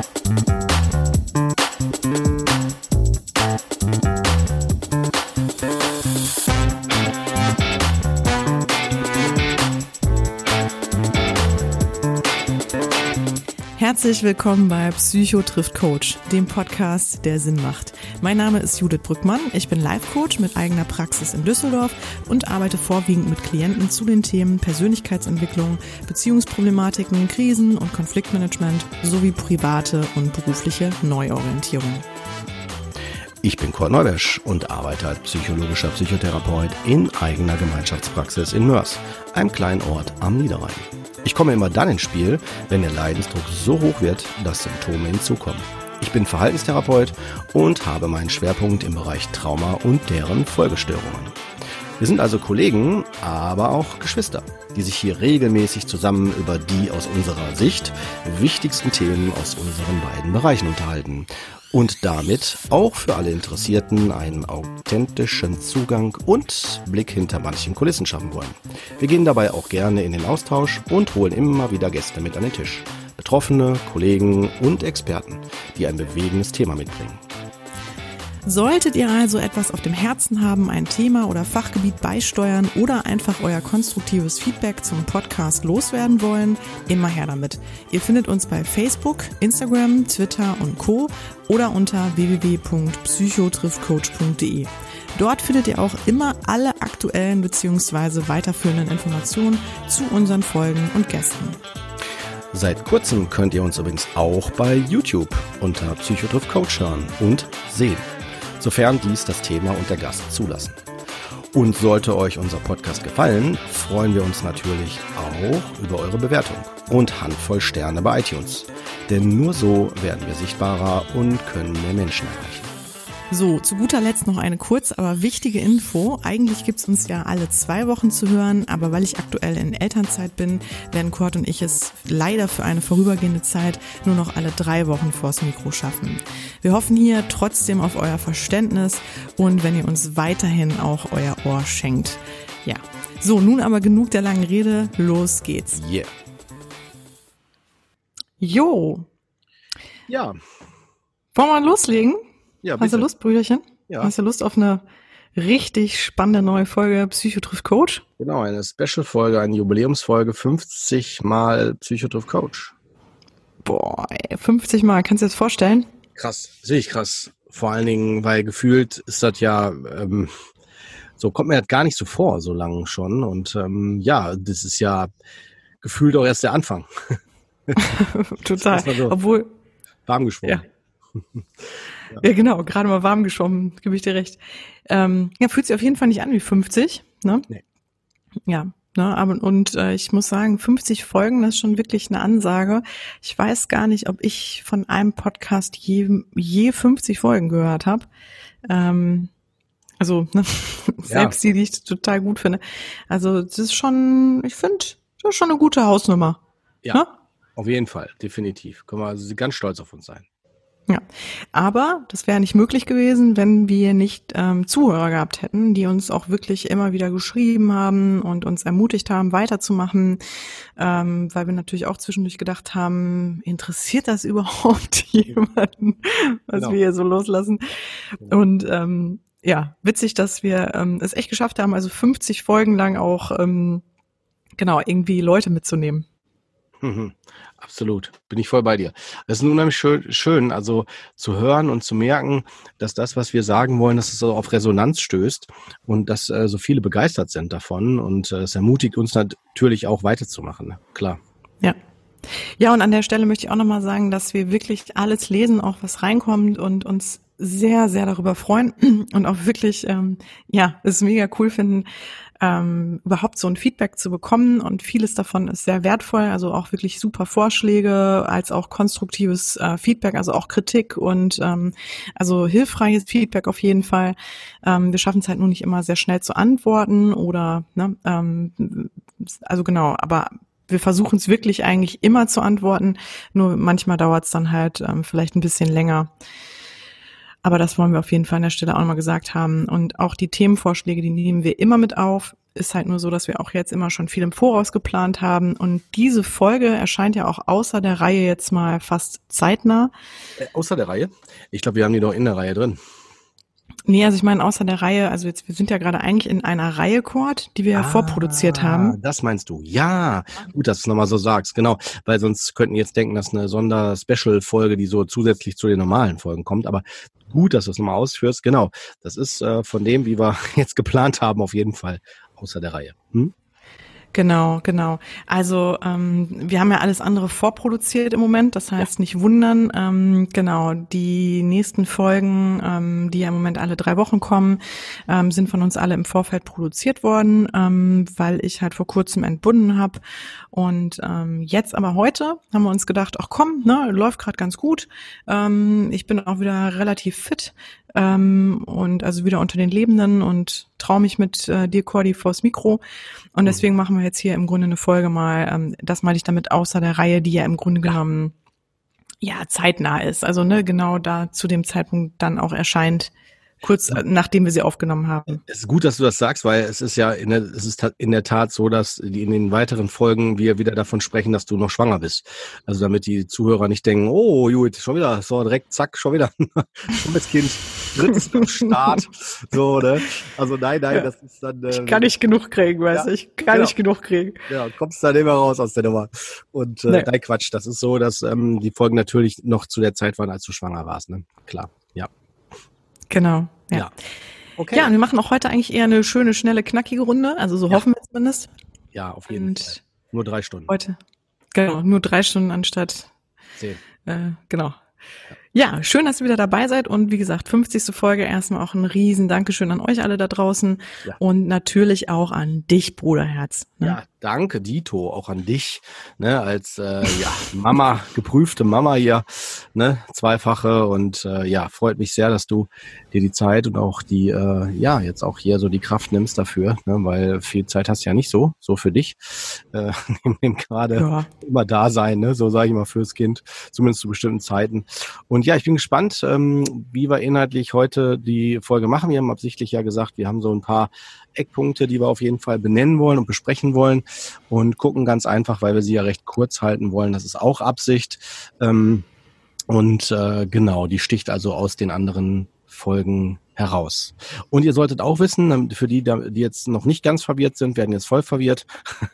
Thank Herzlich willkommen bei Psycho trifft Coach, dem Podcast, der Sinn macht. Mein Name ist Judith Brückmann. Ich bin Life-Coach mit eigener Praxis in Düsseldorf und arbeite vorwiegend mit Klienten zu den Themen Persönlichkeitsentwicklung, Beziehungsproblematiken, Krisen und Konfliktmanagement sowie private und berufliche Neuorientierung. Ich bin Kurt Neubesch und arbeite als psychologischer Psychotherapeut in eigener Gemeinschaftspraxis in Mörs, einem kleinen Ort am Niederrhein. Ich komme immer dann ins Spiel, wenn der Leidensdruck so hoch wird, dass Symptome hinzukommen. Ich bin Verhaltenstherapeut und habe meinen Schwerpunkt im Bereich Trauma und deren Folgestörungen. Wir sind also Kollegen, aber auch Geschwister, die sich hier regelmäßig zusammen über die aus unserer Sicht wichtigsten Themen aus unseren beiden Bereichen unterhalten und damit auch für alle Interessierten einen authentischen Zugang und Blick hinter manchen Kulissen schaffen wollen. Wir gehen dabei auch gerne in den Austausch und holen immer wieder Gäste mit an den Tisch. Betroffene, Kollegen und Experten, die ein bewegendes Thema mitbringen. Solltet ihr also etwas auf dem Herzen haben, ein Thema oder Fachgebiet beisteuern oder einfach euer konstruktives Feedback zum Podcast loswerden wollen, immer her damit. Ihr findet uns bei Facebook, Instagram, Twitter und Co. oder unter www.psychotriffcoach.de. Dort findet ihr auch immer alle aktuellen bzw. weiterführenden Informationen zu unseren Folgen und Gästen. Seit kurzem könnt ihr uns übrigens auch bei YouTube unter Psychotriff Coach hören und sehen sofern dies das Thema und der Gast zulassen. Und sollte euch unser Podcast gefallen, freuen wir uns natürlich auch über eure Bewertung und Handvoll Sterne bei iTunes. Denn nur so werden wir sichtbarer und können mehr Menschen erreichen. So, zu guter Letzt noch eine kurz, aber wichtige Info. Eigentlich gibt's uns ja alle zwei Wochen zu hören, aber weil ich aktuell in Elternzeit bin, werden Kurt und ich es leider für eine vorübergehende Zeit nur noch alle drei Wochen vors Mikro schaffen. Wir hoffen hier trotzdem auf euer Verständnis und wenn ihr uns weiterhin auch euer Ohr schenkt. Ja. So, nun aber genug der langen Rede. Los geht's. Yeah. Jo. Ja. Wollen wir loslegen? Ja, Hast du Lust, Brüderchen? Ja. Hast du Lust auf eine richtig spannende neue Folge Psychotriff Coach? Genau, eine Special-Folge, eine Jubiläumsfolge, 50 mal Psychotriff Coach. Boah, ey, 50 Mal, kannst du dir das vorstellen? Krass, sehe ich krass. Vor allen Dingen, weil gefühlt ist das ja, ähm, so kommt mir das gar nicht so vor, so lange schon. Und ähm, ja, das ist ja gefühlt auch erst der Anfang. Total. So Obwohl, warm gesprochen. Ja. Ja, genau, gerade mal warm geschwommen, gebe ich dir recht. Ähm, ja, fühlt sich auf jeden Fall nicht an wie 50, ne? Nee. Ja, ne, aber und äh, ich muss sagen, 50 Folgen, das ist schon wirklich eine Ansage. Ich weiß gar nicht, ob ich von einem Podcast je, je 50 Folgen gehört habe. Ähm, also ne, selbst die, die ich total gut finde. Also das ist schon, ich finde, das ist schon eine gute Hausnummer. Ja, Ne? auf jeden Fall, definitiv. Können wir also ganz stolz auf uns sein. Ja, aber das wäre nicht möglich gewesen, wenn wir nicht ähm, Zuhörer gehabt hätten, die uns auch wirklich immer wieder geschrieben haben und uns ermutigt haben, weiterzumachen, ähm, weil wir natürlich auch zwischendurch gedacht haben, interessiert das überhaupt jemanden, was Genau. wir hier so loslassen? Und ähm, ja, witzig, dass wir ähm, es echt geschafft haben, also 50 Folgen lang auch ähm, genau irgendwie Leute mitzunehmen. Absolut, bin ich voll bei dir. Das ist unheimlich schön, schön, also zu hören und zu merken, dass das, was wir sagen wollen, dass es auf Resonanz stößt und dass äh, so viele begeistert sind davon und äh, es ermutigt uns natürlich auch weiterzumachen. Ne? Klar. Ja. Ja, und an der Stelle möchte ich auch nochmal sagen, dass wir wirklich alles lesen, auch was reinkommt und uns sehr, sehr darüber freuen und auch wirklich, ähm, ja, es mega cool finden, ähm, überhaupt so ein Feedback zu bekommen und vieles davon ist sehr wertvoll, also auch wirklich super Vorschläge, als auch konstruktives äh, Feedback, also auch Kritik und ähm, also hilfreiches Feedback auf jeden Fall. Ähm, wir schaffen es halt nur nicht immer sehr schnell zu antworten oder, ne, ähm, also genau, aber wir versuchen es wirklich eigentlich immer zu antworten, nur manchmal dauert es dann halt ähm, vielleicht ein bisschen länger. Aber das wollen wir auf jeden Fall an der Stelle auch nochmal gesagt haben. Und auch die Themenvorschläge, die nehmen wir immer mit auf. ist halt nur so, dass wir auch jetzt immer schon viel im Voraus geplant haben. Und diese Folge erscheint ja auch außer der Reihe jetzt mal fast zeitnah. Äh, außer der Reihe? Ich glaube, wir haben die doch in der Reihe drin. Nee, also ich meine außer der Reihe, also jetzt, wir sind ja gerade eigentlich in einer Reihe Chord, die wir ja ah, vorproduziert haben. Das meinst du? Ja, gut, dass du es nochmal so sagst, genau. Weil sonst könnten jetzt denken, dass eine Sonder-Special-Folge, die so zusätzlich zu den normalen Folgen kommt. Aber gut, dass du es nochmal ausführst. Genau, das ist äh, von dem, wie wir jetzt geplant haben, auf jeden Fall außer der Reihe. Hm? Genau, genau. Also ähm, wir haben ja alles andere vorproduziert im Moment, das heißt ja. nicht wundern. Ähm, genau, die nächsten Folgen, ähm, die ja im Moment alle drei Wochen kommen, ähm, sind von uns alle im Vorfeld produziert worden, ähm, weil ich halt vor kurzem entbunden habe. Und ähm, jetzt aber heute haben wir uns gedacht, ach komm, ne, läuft gerade ganz gut. Ähm, ich bin auch wieder relativ fit ähm, und also wieder unter den Lebenden und traue mich mit äh, dir, Cordy, vors Mikro. Und mhm. deswegen machen wir jetzt hier im Grunde eine Folge mal, ähm, das mal ich damit außer der Reihe, die ja im Grunde genommen ja zeitnah ist. Also ne, genau da zu dem Zeitpunkt dann auch erscheint, kurz äh, nachdem wir sie aufgenommen haben. Es ist gut, dass du das sagst, weil es ist ja in der, es ist in der Tat so, dass in den weiteren Folgen wir wieder davon sprechen, dass du noch schwanger bist. Also damit die Zuhörer nicht denken, oh, Judith, schon wieder, so direkt, zack, schon wieder dummes Kind, drittes Start. So, ne? Also nein, nein, ja. das ist dann. Äh, ich kann nicht genug kriegen, weißt du? Ja, ich kann genau. nicht genug kriegen. Ja, kommst dann immer raus aus der Nummer. Und äh, nee. nein, Quatsch, das ist so, dass ähm, die Folgen natürlich noch zu der Zeit waren, als du schwanger warst, ne? Klar. Genau. Ja. ja. Okay. Ja, wir machen auch heute eigentlich eher eine schöne, schnelle, knackige Runde. Also so ja. hoffen wir zumindest. Ja, auf jeden Und Fall. Nur drei Stunden. Heute. Genau, nur drei Stunden anstatt zehn. Äh, genau. Ja. Ja, schön, dass ihr wieder dabei seid und wie gesagt, 50. Folge erstmal auch ein riesen Dankeschön an euch alle da draußen ja. und natürlich auch an dich, Bruderherz. Ne? Ja, danke, Dito, auch an dich, ne, als äh, ja, Mama, geprüfte Mama hier, ne, zweifache und äh, ja, freut mich sehr, dass du dir die Zeit und auch die, äh, ja, jetzt auch hier so die Kraft nimmst dafür, ne, weil viel Zeit hast du ja nicht so, so für dich, äh, gerade ja. immer da sein, ne, so sage ich mal fürs Kind, zumindest zu bestimmten Zeiten und und ja, ich bin gespannt, ähm, wie wir inhaltlich heute die Folge machen. Wir haben absichtlich ja gesagt, wir haben so ein paar Eckpunkte, die wir auf jeden Fall benennen wollen und besprechen wollen und gucken ganz einfach, weil wir sie ja recht kurz halten wollen. Das ist auch Absicht. Ähm, und äh, genau, die sticht also aus den anderen Folgen heraus. Und ihr solltet auch wissen, für die, die jetzt noch nicht ganz verwirrt sind, werden jetzt voll verwirrt.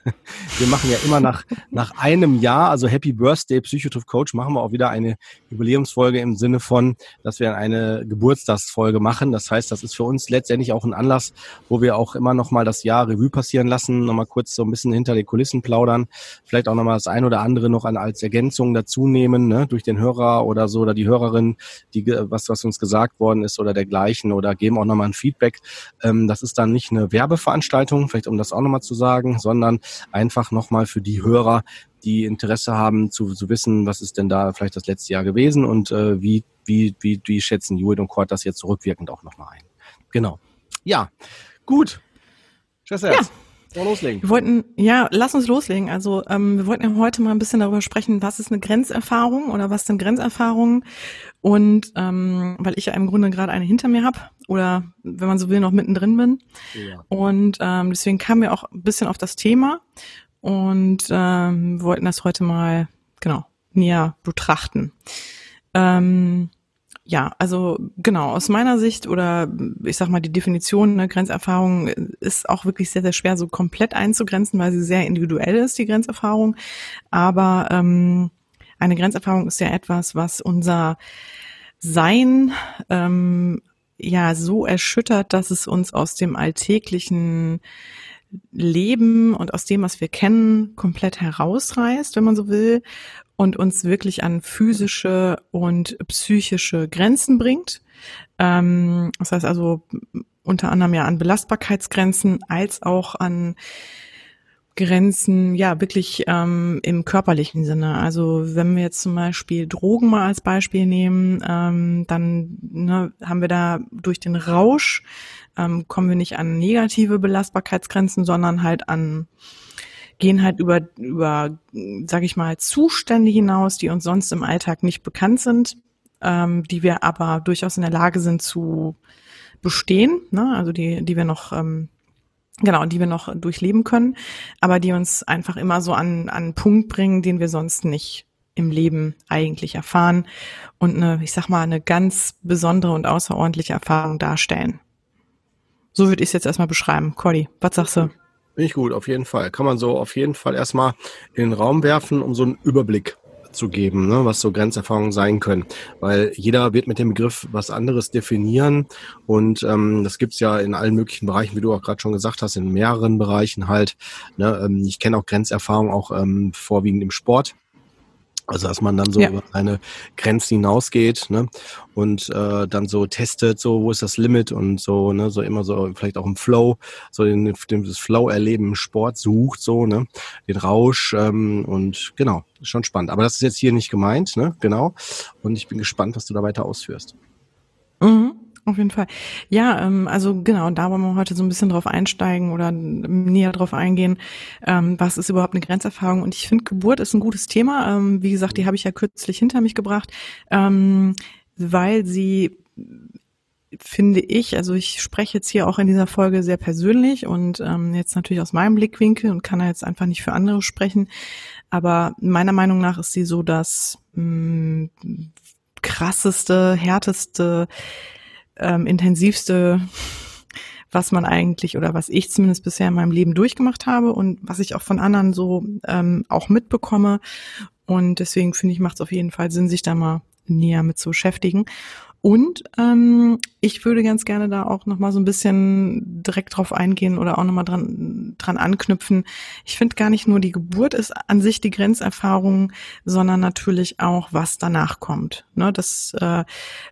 Wir machen ja immer nach, nach einem Jahr, also Happy Birthday Psychotroph Coach, machen wir auch wieder eine Jubiläumsfolge im Sinne von, dass wir eine Geburtstagsfolge machen. Das heißt, das ist für uns letztendlich auch ein Anlass, wo wir auch immer noch mal das Jahr Revue passieren lassen, noch mal kurz so ein bisschen hinter die Kulissen plaudern, vielleicht auch noch mal das ein oder andere noch an, als Ergänzung dazu nehmen, ne, durch den Hörer oder so oder die Hörerin, die was was uns gesagt worden ist oder dergleichen oder geben auch nochmal ein Feedback. Ähm, das ist dann nicht eine Werbeveranstaltung, vielleicht um das auch nochmal zu sagen, sondern einfach nochmal für die Hörer, die Interesse haben zu, zu wissen, was ist denn da vielleicht das letzte Jahr gewesen und äh, wie, wie, wie, wie schätzen Judith und Kurt das jetzt zurückwirkend auch nochmal ein. Genau. Ja, gut. Tschüss, ja. Loslegen. Wir wollten, ja, lass uns loslegen. Also ähm, wir wollten ja heute mal ein bisschen darüber sprechen, was ist eine Grenzerfahrung oder was sind Grenzerfahrungen und ähm, weil ich ja im Grunde gerade eine hinter mir habe oder wenn man so will, noch mittendrin bin. Ja. Und ähm, deswegen kamen wir auch ein bisschen auf das Thema und ähm, wollten das heute mal genau näher betrachten. Ähm, ja, also genau, aus meiner Sicht oder ich sag mal, die Definition ne, Grenzerfahrung ist auch wirklich sehr, sehr schwer so komplett einzugrenzen, weil sie sehr individuell ist, die Grenzerfahrung. Aber ähm, eine Grenzerfahrung ist ja etwas, was unser Sein ähm, ja so erschüttert, dass es uns aus dem alltäglichen Leben und aus dem, was wir kennen, komplett herausreißt, wenn man so will, und uns wirklich an physische und psychische Grenzen bringt. Ähm, das heißt also unter anderem ja an Belastbarkeitsgrenzen als auch an Grenzen, ja, wirklich ähm, im körperlichen Sinne. Also wenn wir jetzt zum Beispiel Drogen mal als Beispiel nehmen, ähm, dann ne, haben wir da durch den Rausch, ähm, kommen wir nicht an negative Belastbarkeitsgrenzen, sondern halt an gehen halt über, über, sag ich mal, Zustände hinaus, die uns sonst im Alltag nicht bekannt sind, ähm, die wir aber durchaus in der Lage sind zu bestehen, ne? also die, die wir noch ähm, genau, die wir noch durchleben können, aber die uns einfach immer so an, an einen Punkt bringen, den wir sonst nicht im Leben eigentlich erfahren und eine, ich sag mal, eine ganz besondere und außerordentliche Erfahrung darstellen. So würde ich es jetzt erstmal beschreiben. Cordy, was sagst du? Bin ich gut, auf jeden Fall. Kann man so auf jeden Fall erstmal in den Raum werfen, um so einen Überblick zu geben, ne, was so Grenzerfahrungen sein können. Weil jeder wird mit dem Begriff was anderes definieren und ähm, das gibt's ja in allen möglichen Bereichen, wie du auch gerade schon gesagt hast, in mehreren Bereichen halt. Ne, ähm, ich kenne auch Grenzerfahrungen auch ähm, vorwiegend im Sport. Also dass man dann so ja. über seine Grenzen hinausgeht ne? und äh, dann so testet, so wo ist das Limit und so, ne, so immer so vielleicht auch im Flow, so den, den das Flow-Erleben im Sport sucht, so, ne, den Rausch ähm, und genau, schon spannend. Aber das ist jetzt hier nicht gemeint, ne, genau. Und ich bin gespannt, was du da weiter ausführst. Mhm. Auf jeden Fall. Ja, ähm, also genau, da wollen wir heute so ein bisschen drauf einsteigen oder näher drauf eingehen, ähm, was ist überhaupt eine Grenzerfahrung. Und ich finde, Geburt ist ein gutes Thema. Ähm, wie gesagt, die habe ich ja kürzlich hinter mich gebracht, ähm, weil sie finde ich, also ich spreche jetzt hier auch in dieser Folge sehr persönlich und ähm, jetzt natürlich aus meinem Blickwinkel und kann da jetzt einfach nicht für andere sprechen. Aber meiner Meinung nach ist sie so das mh, mm, krasseste, härteste ähm, intensivste, was man eigentlich oder was ich zumindest bisher in meinem Leben durchgemacht habe und was ich auch von anderen so ähm, auch mitbekomme. Und deswegen finde ich, macht es auf jeden Fall Sinn, sich da mal näher mit zu beschäftigen. Und ähm, ich würde ganz gerne da auch nochmal so ein bisschen direkt drauf eingehen oder auch nochmal dran, dran anknüpfen. Ich finde gar nicht nur die Geburt ist an sich die Grenzerfahrung, sondern natürlich auch, was danach kommt. Ne? Dass äh,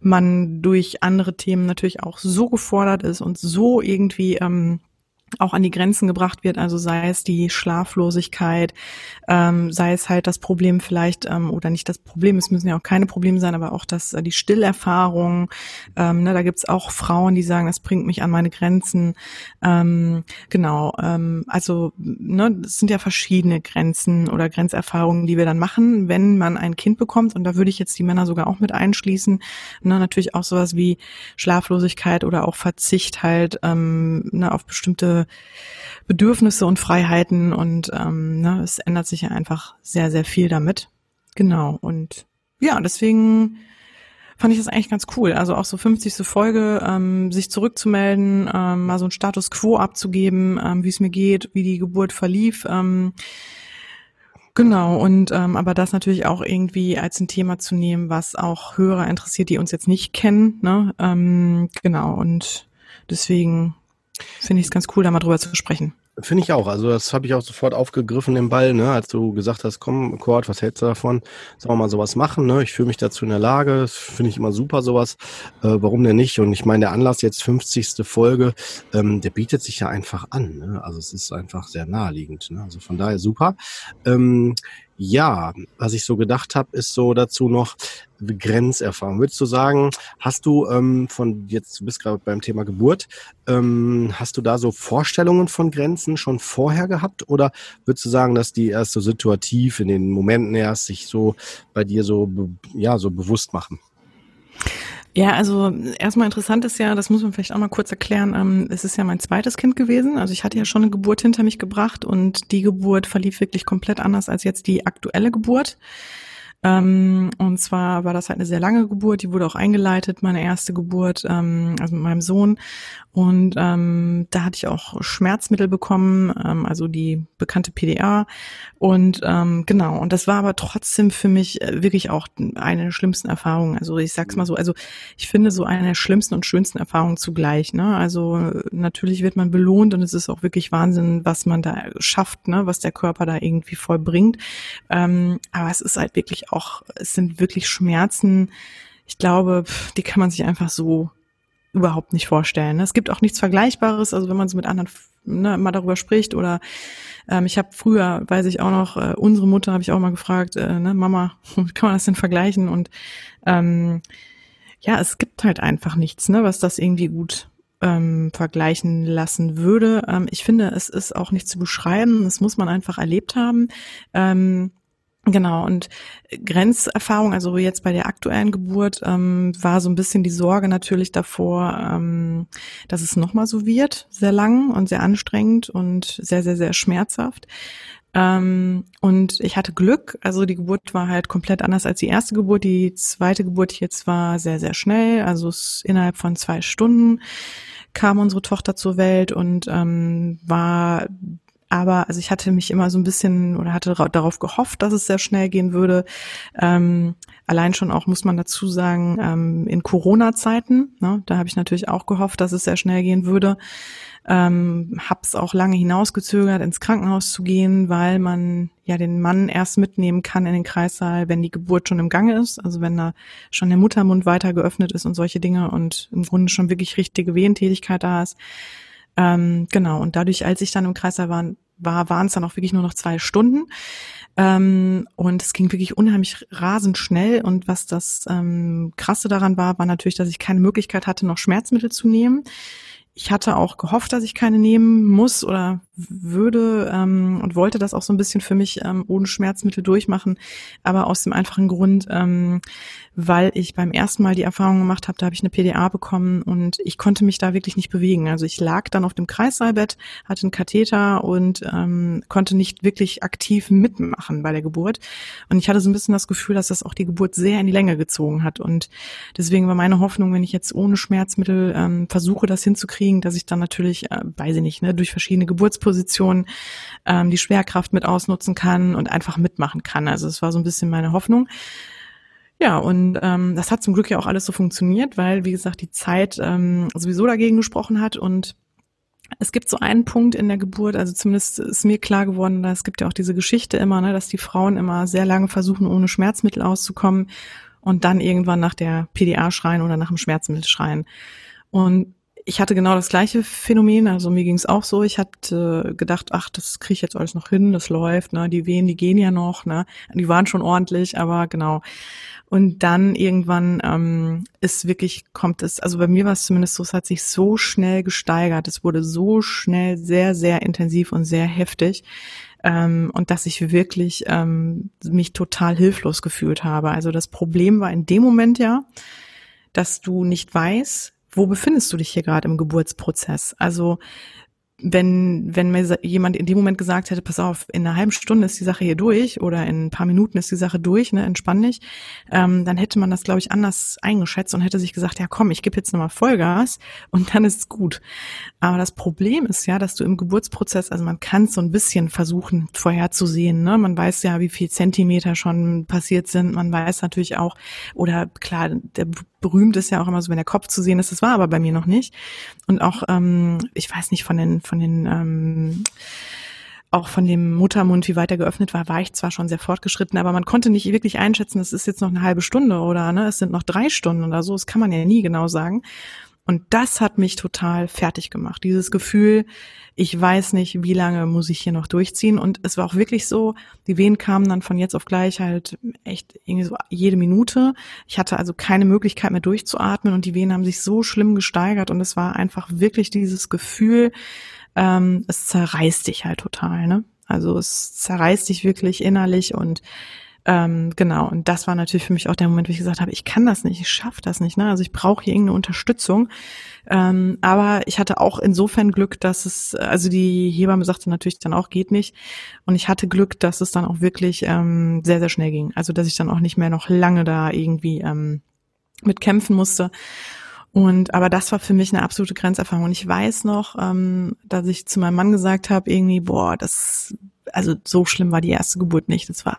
man durch andere Themen natürlich auch so gefordert ist und so irgendwie ähm, auch an die Grenzen gebracht wird, also sei es die Schlaflosigkeit, ähm, sei es halt das Problem vielleicht, ähm, oder nicht das Problem, es müssen ja auch keine Probleme sein, aber auch das, äh, die Stillerfahrung, ähm, ne, da gibt's auch Frauen, die sagen, das bringt mich an meine Grenzen. Ähm, genau, ähm, also ne, es sind ja verschiedene Grenzen oder Grenzerfahrungen, die wir dann machen, wenn man ein Kind bekommt, und da würde ich jetzt die Männer sogar auch mit einschließen, ne, natürlich auch sowas wie Schlaflosigkeit oder auch Verzicht halt ähm, ne, auf bestimmte Bedürfnisse und Freiheiten und ähm, ne, es ändert sich ja einfach sehr, sehr viel damit. Genau. Und ja, deswegen fand ich das eigentlich ganz cool. Also auch so 50. Folge, ähm, sich zurückzumelden, ähm, mal so ein Status quo abzugeben, ähm, wie es mir geht, wie die Geburt verlief. Ähm, genau, und ähm, aber das natürlich auch irgendwie als ein Thema zu nehmen, was auch Hörer interessiert, die uns jetzt nicht kennen. Ne? Ähm, genau, und deswegen finde ich es ganz cool, da mal drüber zu sprechen. Finde ich auch. Also das habe ich auch sofort aufgegriffen, den Ball, ne, als du gesagt hast, komm, Kurt, was hältst du davon? Sollen wir mal sowas machen, ne? Ich fühle mich dazu in der Lage, finde ich immer super, sowas. Äh, warum denn nicht? Und ich meine, der Anlass jetzt 50. Folge, ähm, der bietet sich ja einfach an. Ne? Also es ist einfach sehr naheliegend. Ne? Also von daher super. Ähm, ja, was ich so gedacht habe, ist so dazu noch Grenzerfahrung. Würdest du sagen, hast du ähm, von jetzt, du bist gerade beim Thema Geburt, ähm, hast du da so Vorstellungen von Grenzen schon vorher gehabt oder würdest du sagen, dass die erst so situativ in den Momenten erst sich so bei dir so ja so bewusst machen? Ja, also erstmal interessant ist ja, das muss man vielleicht auch mal kurz erklären, ähm, es ist ja mein zweites Kind gewesen. Also ich hatte ja schon eine Geburt hinter mich gebracht und die Geburt verlief wirklich komplett anders als jetzt die aktuelle Geburt. Ähm, und zwar war das halt eine sehr lange Geburt, die wurde auch eingeleitet, meine erste Geburt, ähm, also mit meinem Sohn. Und ähm, da hatte ich auch Schmerzmittel bekommen, ähm, also die bekannte PDA. Und ähm, genau, und das war aber trotzdem für mich äh, wirklich auch eine der schlimmsten Erfahrungen. Also ich sag's mal so, also ich finde so eine der schlimmsten und schönsten Erfahrungen zugleich. Ne? Also natürlich wird man belohnt und es ist auch wirklich Wahnsinn, was man da schafft, ne? was der Körper da irgendwie vollbringt. Ähm, aber es ist halt wirklich auch, es sind wirklich Schmerzen. Ich glaube, die kann man sich einfach so überhaupt nicht vorstellen. Es gibt auch nichts Vergleichbares, also wenn man so mit anderen ne, mal darüber spricht oder ähm, ich habe früher, weiß ich auch noch, äh, unsere Mutter habe ich auch mal gefragt, äh, ne, Mama, kann man das denn vergleichen? Und ähm, ja, es gibt halt einfach nichts, ne, was das irgendwie gut ähm, vergleichen lassen würde. Ähm, ich finde, es ist auch nicht zu beschreiben, das muss man einfach erlebt haben. Ähm, Genau, und Grenzerfahrung, also jetzt bei der aktuellen Geburt, ähm, war so ein bisschen die Sorge natürlich davor, ähm, dass es nochmal so wird, sehr lang und sehr anstrengend und sehr, sehr, sehr schmerzhaft. Ähm, und ich hatte Glück, also die Geburt war halt komplett anders als die erste Geburt. Die zweite Geburt jetzt war sehr, sehr schnell, also es innerhalb von zwei Stunden kam unsere Tochter zur Welt und ähm, war aber also ich hatte mich immer so ein bisschen oder hatte darauf gehofft, dass es sehr schnell gehen würde. Ähm, allein schon auch, muss man dazu sagen, ähm, in Corona-Zeiten. Ne, da habe ich natürlich auch gehofft, dass es sehr schnell gehen würde. Ähm, habe es auch lange hinausgezögert, ins Krankenhaus zu gehen, weil man ja den Mann erst mitnehmen kann in den Kreissaal, wenn die Geburt schon im Gange ist, also wenn da schon der Muttermund weiter geöffnet ist und solche Dinge und im Grunde schon wirklich richtige Wehentätigkeit da ist. Ähm, genau, und dadurch, als ich dann im Kreißsaal war, war waren es dann auch wirklich nur noch zwei Stunden. Ähm, und es ging wirklich unheimlich rasend schnell. Und was das ähm, Krasse daran war, war natürlich, dass ich keine Möglichkeit hatte, noch Schmerzmittel zu nehmen. Ich hatte auch gehofft, dass ich keine nehmen muss oder würde ähm, und wollte das auch so ein bisschen für mich ähm, ohne Schmerzmittel durchmachen, aber aus dem einfachen Grund, ähm, weil ich beim ersten Mal die Erfahrung gemacht habe, da habe ich eine PDA bekommen und ich konnte mich da wirklich nicht bewegen. Also ich lag dann auf dem Kreissaalbett, hatte einen Katheter und ähm, konnte nicht wirklich aktiv mitmachen bei der Geburt. Und ich hatte so ein bisschen das Gefühl, dass das auch die Geburt sehr in die Länge gezogen hat. Und deswegen war meine Hoffnung, wenn ich jetzt ohne Schmerzmittel ähm, versuche, das hinzukriegen, dass ich dann natürlich, äh, weiß ich nicht, ne, durch verschiedene Geburtspositionen ähm, die Schwerkraft mit ausnutzen kann und einfach mitmachen kann. Also es war so ein bisschen meine Hoffnung. Ja, und ähm, das hat zum Glück ja auch alles so funktioniert, weil, wie gesagt, die Zeit ähm, sowieso dagegen gesprochen hat und es gibt so einen Punkt in der Geburt, also zumindest ist mir klar geworden, es gibt ja auch diese Geschichte immer, ne, dass die Frauen immer sehr lange versuchen, ohne Schmerzmittel auszukommen und dann irgendwann nach der PDA schreien oder nach dem Schmerzmittel schreien. Und ich hatte genau das gleiche Phänomen, also mir ging es auch so. Ich hatte gedacht, ach, das kriege ich jetzt alles noch hin, das läuft, ne? Die Wehen, die gehen ja noch, ne? Die waren schon ordentlich, aber genau. Und dann irgendwann ähm, ist wirklich, kommt es, also bei mir war es zumindest so, es hat sich so schnell gesteigert, es wurde so schnell sehr, sehr intensiv und sehr heftig. Ähm, und dass ich wirklich ähm, mich total hilflos gefühlt habe. Also das Problem war in dem Moment ja, dass du nicht weißt, wo befindest du dich hier gerade im Geburtsprozess? Also wenn, wenn mir jemand in dem Moment gesagt hätte, pass auf, in einer halben Stunde ist die Sache hier durch oder in ein paar Minuten ist die Sache durch, ne, entspann dich, ähm, dann hätte man das, glaube ich, anders eingeschätzt und hätte sich gesagt, ja komm, ich gebe jetzt nochmal Vollgas und dann ist es gut. Aber das Problem ist ja, dass du im Geburtsprozess, also man kann so ein bisschen versuchen vorherzusehen, ne? Man weiß ja, wie viel Zentimeter schon passiert sind, man weiß natürlich auch, oder klar, der berühmt ist ja auch immer so, wenn der Kopf zu sehen ist. Das war aber bei mir noch nicht. Und auch, ähm, ich weiß nicht, von den, von den, ähm, auch von dem Muttermund, wie weit er geöffnet war, war ich zwar schon sehr fortgeschritten, aber man konnte nicht wirklich einschätzen, es ist jetzt noch eine halbe Stunde oder ne, es sind noch drei Stunden oder so. Das kann man ja nie genau sagen. Und das hat mich total fertig gemacht. Dieses Gefühl, ich weiß nicht, wie lange muss ich hier noch durchziehen. Und es war auch wirklich so, die Wehen kamen dann von jetzt auf gleich halt echt irgendwie so jede Minute. Ich hatte also keine Möglichkeit mehr durchzuatmen und die Wehen haben sich so schlimm gesteigert und es war einfach wirklich dieses Gefühl, ähm, es zerreißt dich halt total, ne? Also es zerreißt dich wirklich innerlich und ähm, genau, und das war natürlich für mich auch der Moment, wo ich gesagt habe, ich kann das nicht, ich schaffe das nicht. Ne? Also ich brauche hier irgendeine Unterstützung. Ähm, aber ich hatte auch insofern Glück, dass es, also die Hebamme sagte natürlich dann auch, geht nicht. Und ich hatte Glück, dass es dann auch wirklich ähm, sehr, sehr schnell ging. Also dass ich dann auch nicht mehr noch lange da irgendwie ähm, mit kämpfen musste. Und aber das war für mich eine absolute Grenzerfahrung. Und ich weiß noch, ähm, dass ich zu meinem Mann gesagt habe, irgendwie, boah, das, also so schlimm war die erste Geburt nicht. Das war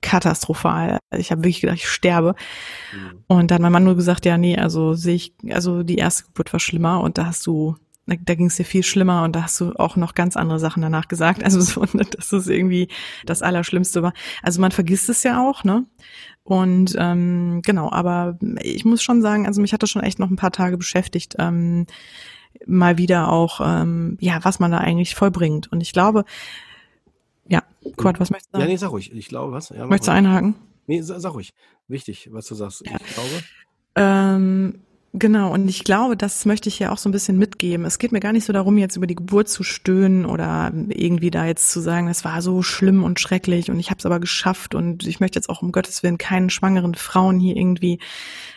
katastrophal. Ich habe wirklich gedacht, ich sterbe. Mhm. Und dann hat mein Mann nur gesagt, ja, nee, also sehe ich, also die erste Geburt war schlimmer und da hast du, da, da ging es dir viel schlimmer und da hast du auch noch ganz andere Sachen danach gesagt. Also so, dass es irgendwie das Allerschlimmste war. Also man vergisst es ja auch, ne? Und ähm, genau, aber ich muss schon sagen, also mich hat das schon echt noch ein paar Tage beschäftigt. Ähm, mal wieder auch, ähm, ja, was man da eigentlich vollbringt. Und ich glaube, ja, Kurt, was möchtest du sagen? Ja, nee, sag ruhig. Ich glaube, was? Ja, möchtest du einhaken? Nee, sag, sag ruhig. Wichtig, was du sagst. Ja. Ich glaube. Ähm, Genau, und ich glaube, das möchte ich ja auch so ein bisschen mitgeben. Es geht mir gar nicht so darum, jetzt über die Geburt zu stöhnen oder irgendwie da jetzt zu sagen, es war so schlimm und schrecklich und ich habe es aber geschafft und ich möchte jetzt auch um Gottes Willen keinen schwangeren Frauen hier irgendwie,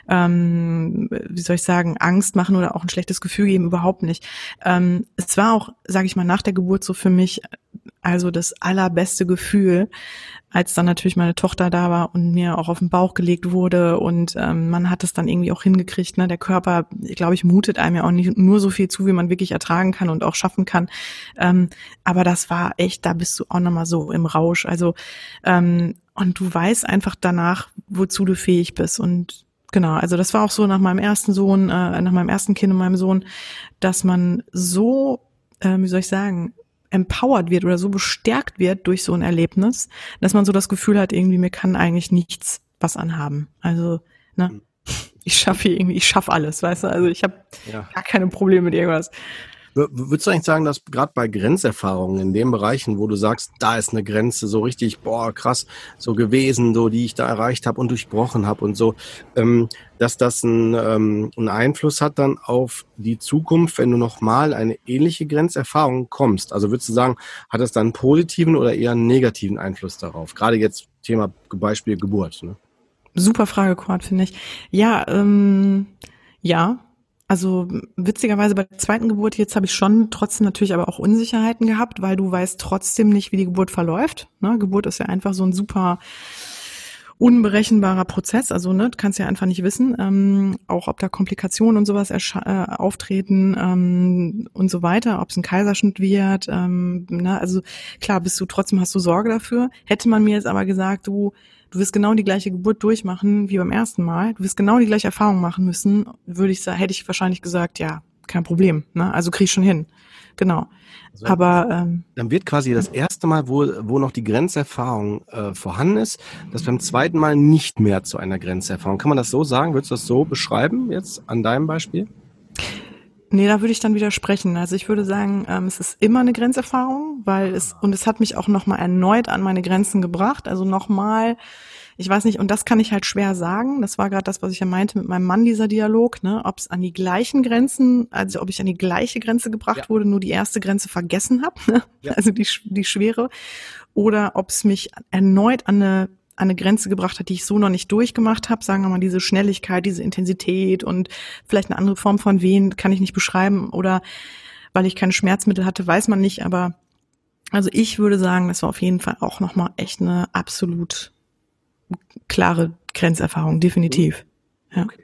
ähm, wie soll ich sagen, Angst machen oder auch ein schlechtes Gefühl geben, überhaupt nicht. Ähm, es war auch, sage ich mal, nach der Geburt so für mich also das allerbeste Gefühl, als dann natürlich meine Tochter da war und mir auch auf den Bauch gelegt wurde und ähm, man hat es dann irgendwie auch hingekriegt. Ne? Der Körper, glaube ich, mutet einem ja auch nicht nur so viel zu, wie man wirklich ertragen kann und auch schaffen kann. Ähm, aber das war echt, da bist du auch nochmal so im Rausch. Also ähm, und du weißt einfach danach, wozu du fähig bist und Genau, also das war auch so nach meinem ersten Sohn, äh, nach meinem ersten Kind und meinem Sohn, dass man so, äh, wie soll ich sagen, empowered wird oder so bestärkt wird durch so ein Erlebnis, dass man so das Gefühl hat, irgendwie mir kann eigentlich nichts was anhaben. Also, ne, hm. ich schaffe irgendwie, ich schaffe alles, weißt du? Also ich habe ja. gar keine Probleme mit irgendwas. Würdest du eigentlich sagen, dass gerade bei Grenzerfahrungen in den Bereichen, wo du sagst, da ist eine Grenze so richtig, boah, krass, so gewesen, so die ich da erreicht habe und durchbrochen habe und so, ähm, dass das einen, ähm, einen Einfluss hat dann auf die Zukunft, wenn du nochmal eine ähnliche Grenzerfahrung kommst? Also würdest du sagen, hat das dann einen positiven oder eher einen negativen Einfluss darauf? Gerade jetzt Thema Beispiel Geburt. Ne? Super Frage, Cord, finde ich. Ja, ähm, ja, also witzigerweise bei der zweiten Geburt jetzt habe ich schon trotzdem natürlich aber auch Unsicherheiten gehabt, weil du weißt trotzdem nicht, wie die Geburt verläuft. Ne? Geburt ist ja einfach so ein super unberechenbarer Prozess. Also ne, du kannst ja einfach nicht wissen, ähm, auch ob da Komplikationen und sowas äh, auftreten ähm, und so weiter, ob es ein Kaiserschnitt wird. Ähm, ne? Also klar, bist du trotzdem hast du Sorge dafür. Hätte man mir jetzt aber gesagt, du du wirst genau die gleiche Geburt durchmachen wie beim ersten Mal, du wirst genau die gleiche Erfahrung machen müssen, würde ich hätte ich wahrscheinlich gesagt, ja, kein Problem. Ne? Also krieg ich schon hin. Genau. Also, Aber ähm, dann wird quasi das erste Mal, wo, wo noch die Grenzerfahrung äh, vorhanden ist, das beim zweiten Mal nicht mehr zu einer Grenzerfahrung. Kann man das so sagen? Würdest du das so beschreiben jetzt an deinem Beispiel? Nee, da würde ich dann widersprechen. Also ich würde sagen, ähm, es ist immer eine Grenzerfahrung, weil es und es hat mich auch nochmal erneut an meine Grenzen gebracht. Also nochmal ich weiß nicht, und das kann ich halt schwer sagen. Das war gerade das, was ich ja meinte mit meinem Mann, dieser Dialog, ne? ob es an die gleichen Grenzen, also ob ich an die gleiche Grenze gebracht ja. wurde, nur die erste Grenze vergessen habe, ne? ja. also die, die schwere, oder ob es mich erneut an eine an eine Grenze gebracht hat, die ich so noch nicht durchgemacht habe, sagen wir mal diese Schnelligkeit, diese Intensität und vielleicht eine andere Form von Wehen kann ich nicht beschreiben oder weil ich keine Schmerzmittel hatte, weiß man nicht, aber also ich würde sagen, das war auf jeden Fall auch nochmal echt eine absolut klare Grenzerfahrung, definitiv. Ja. Okay,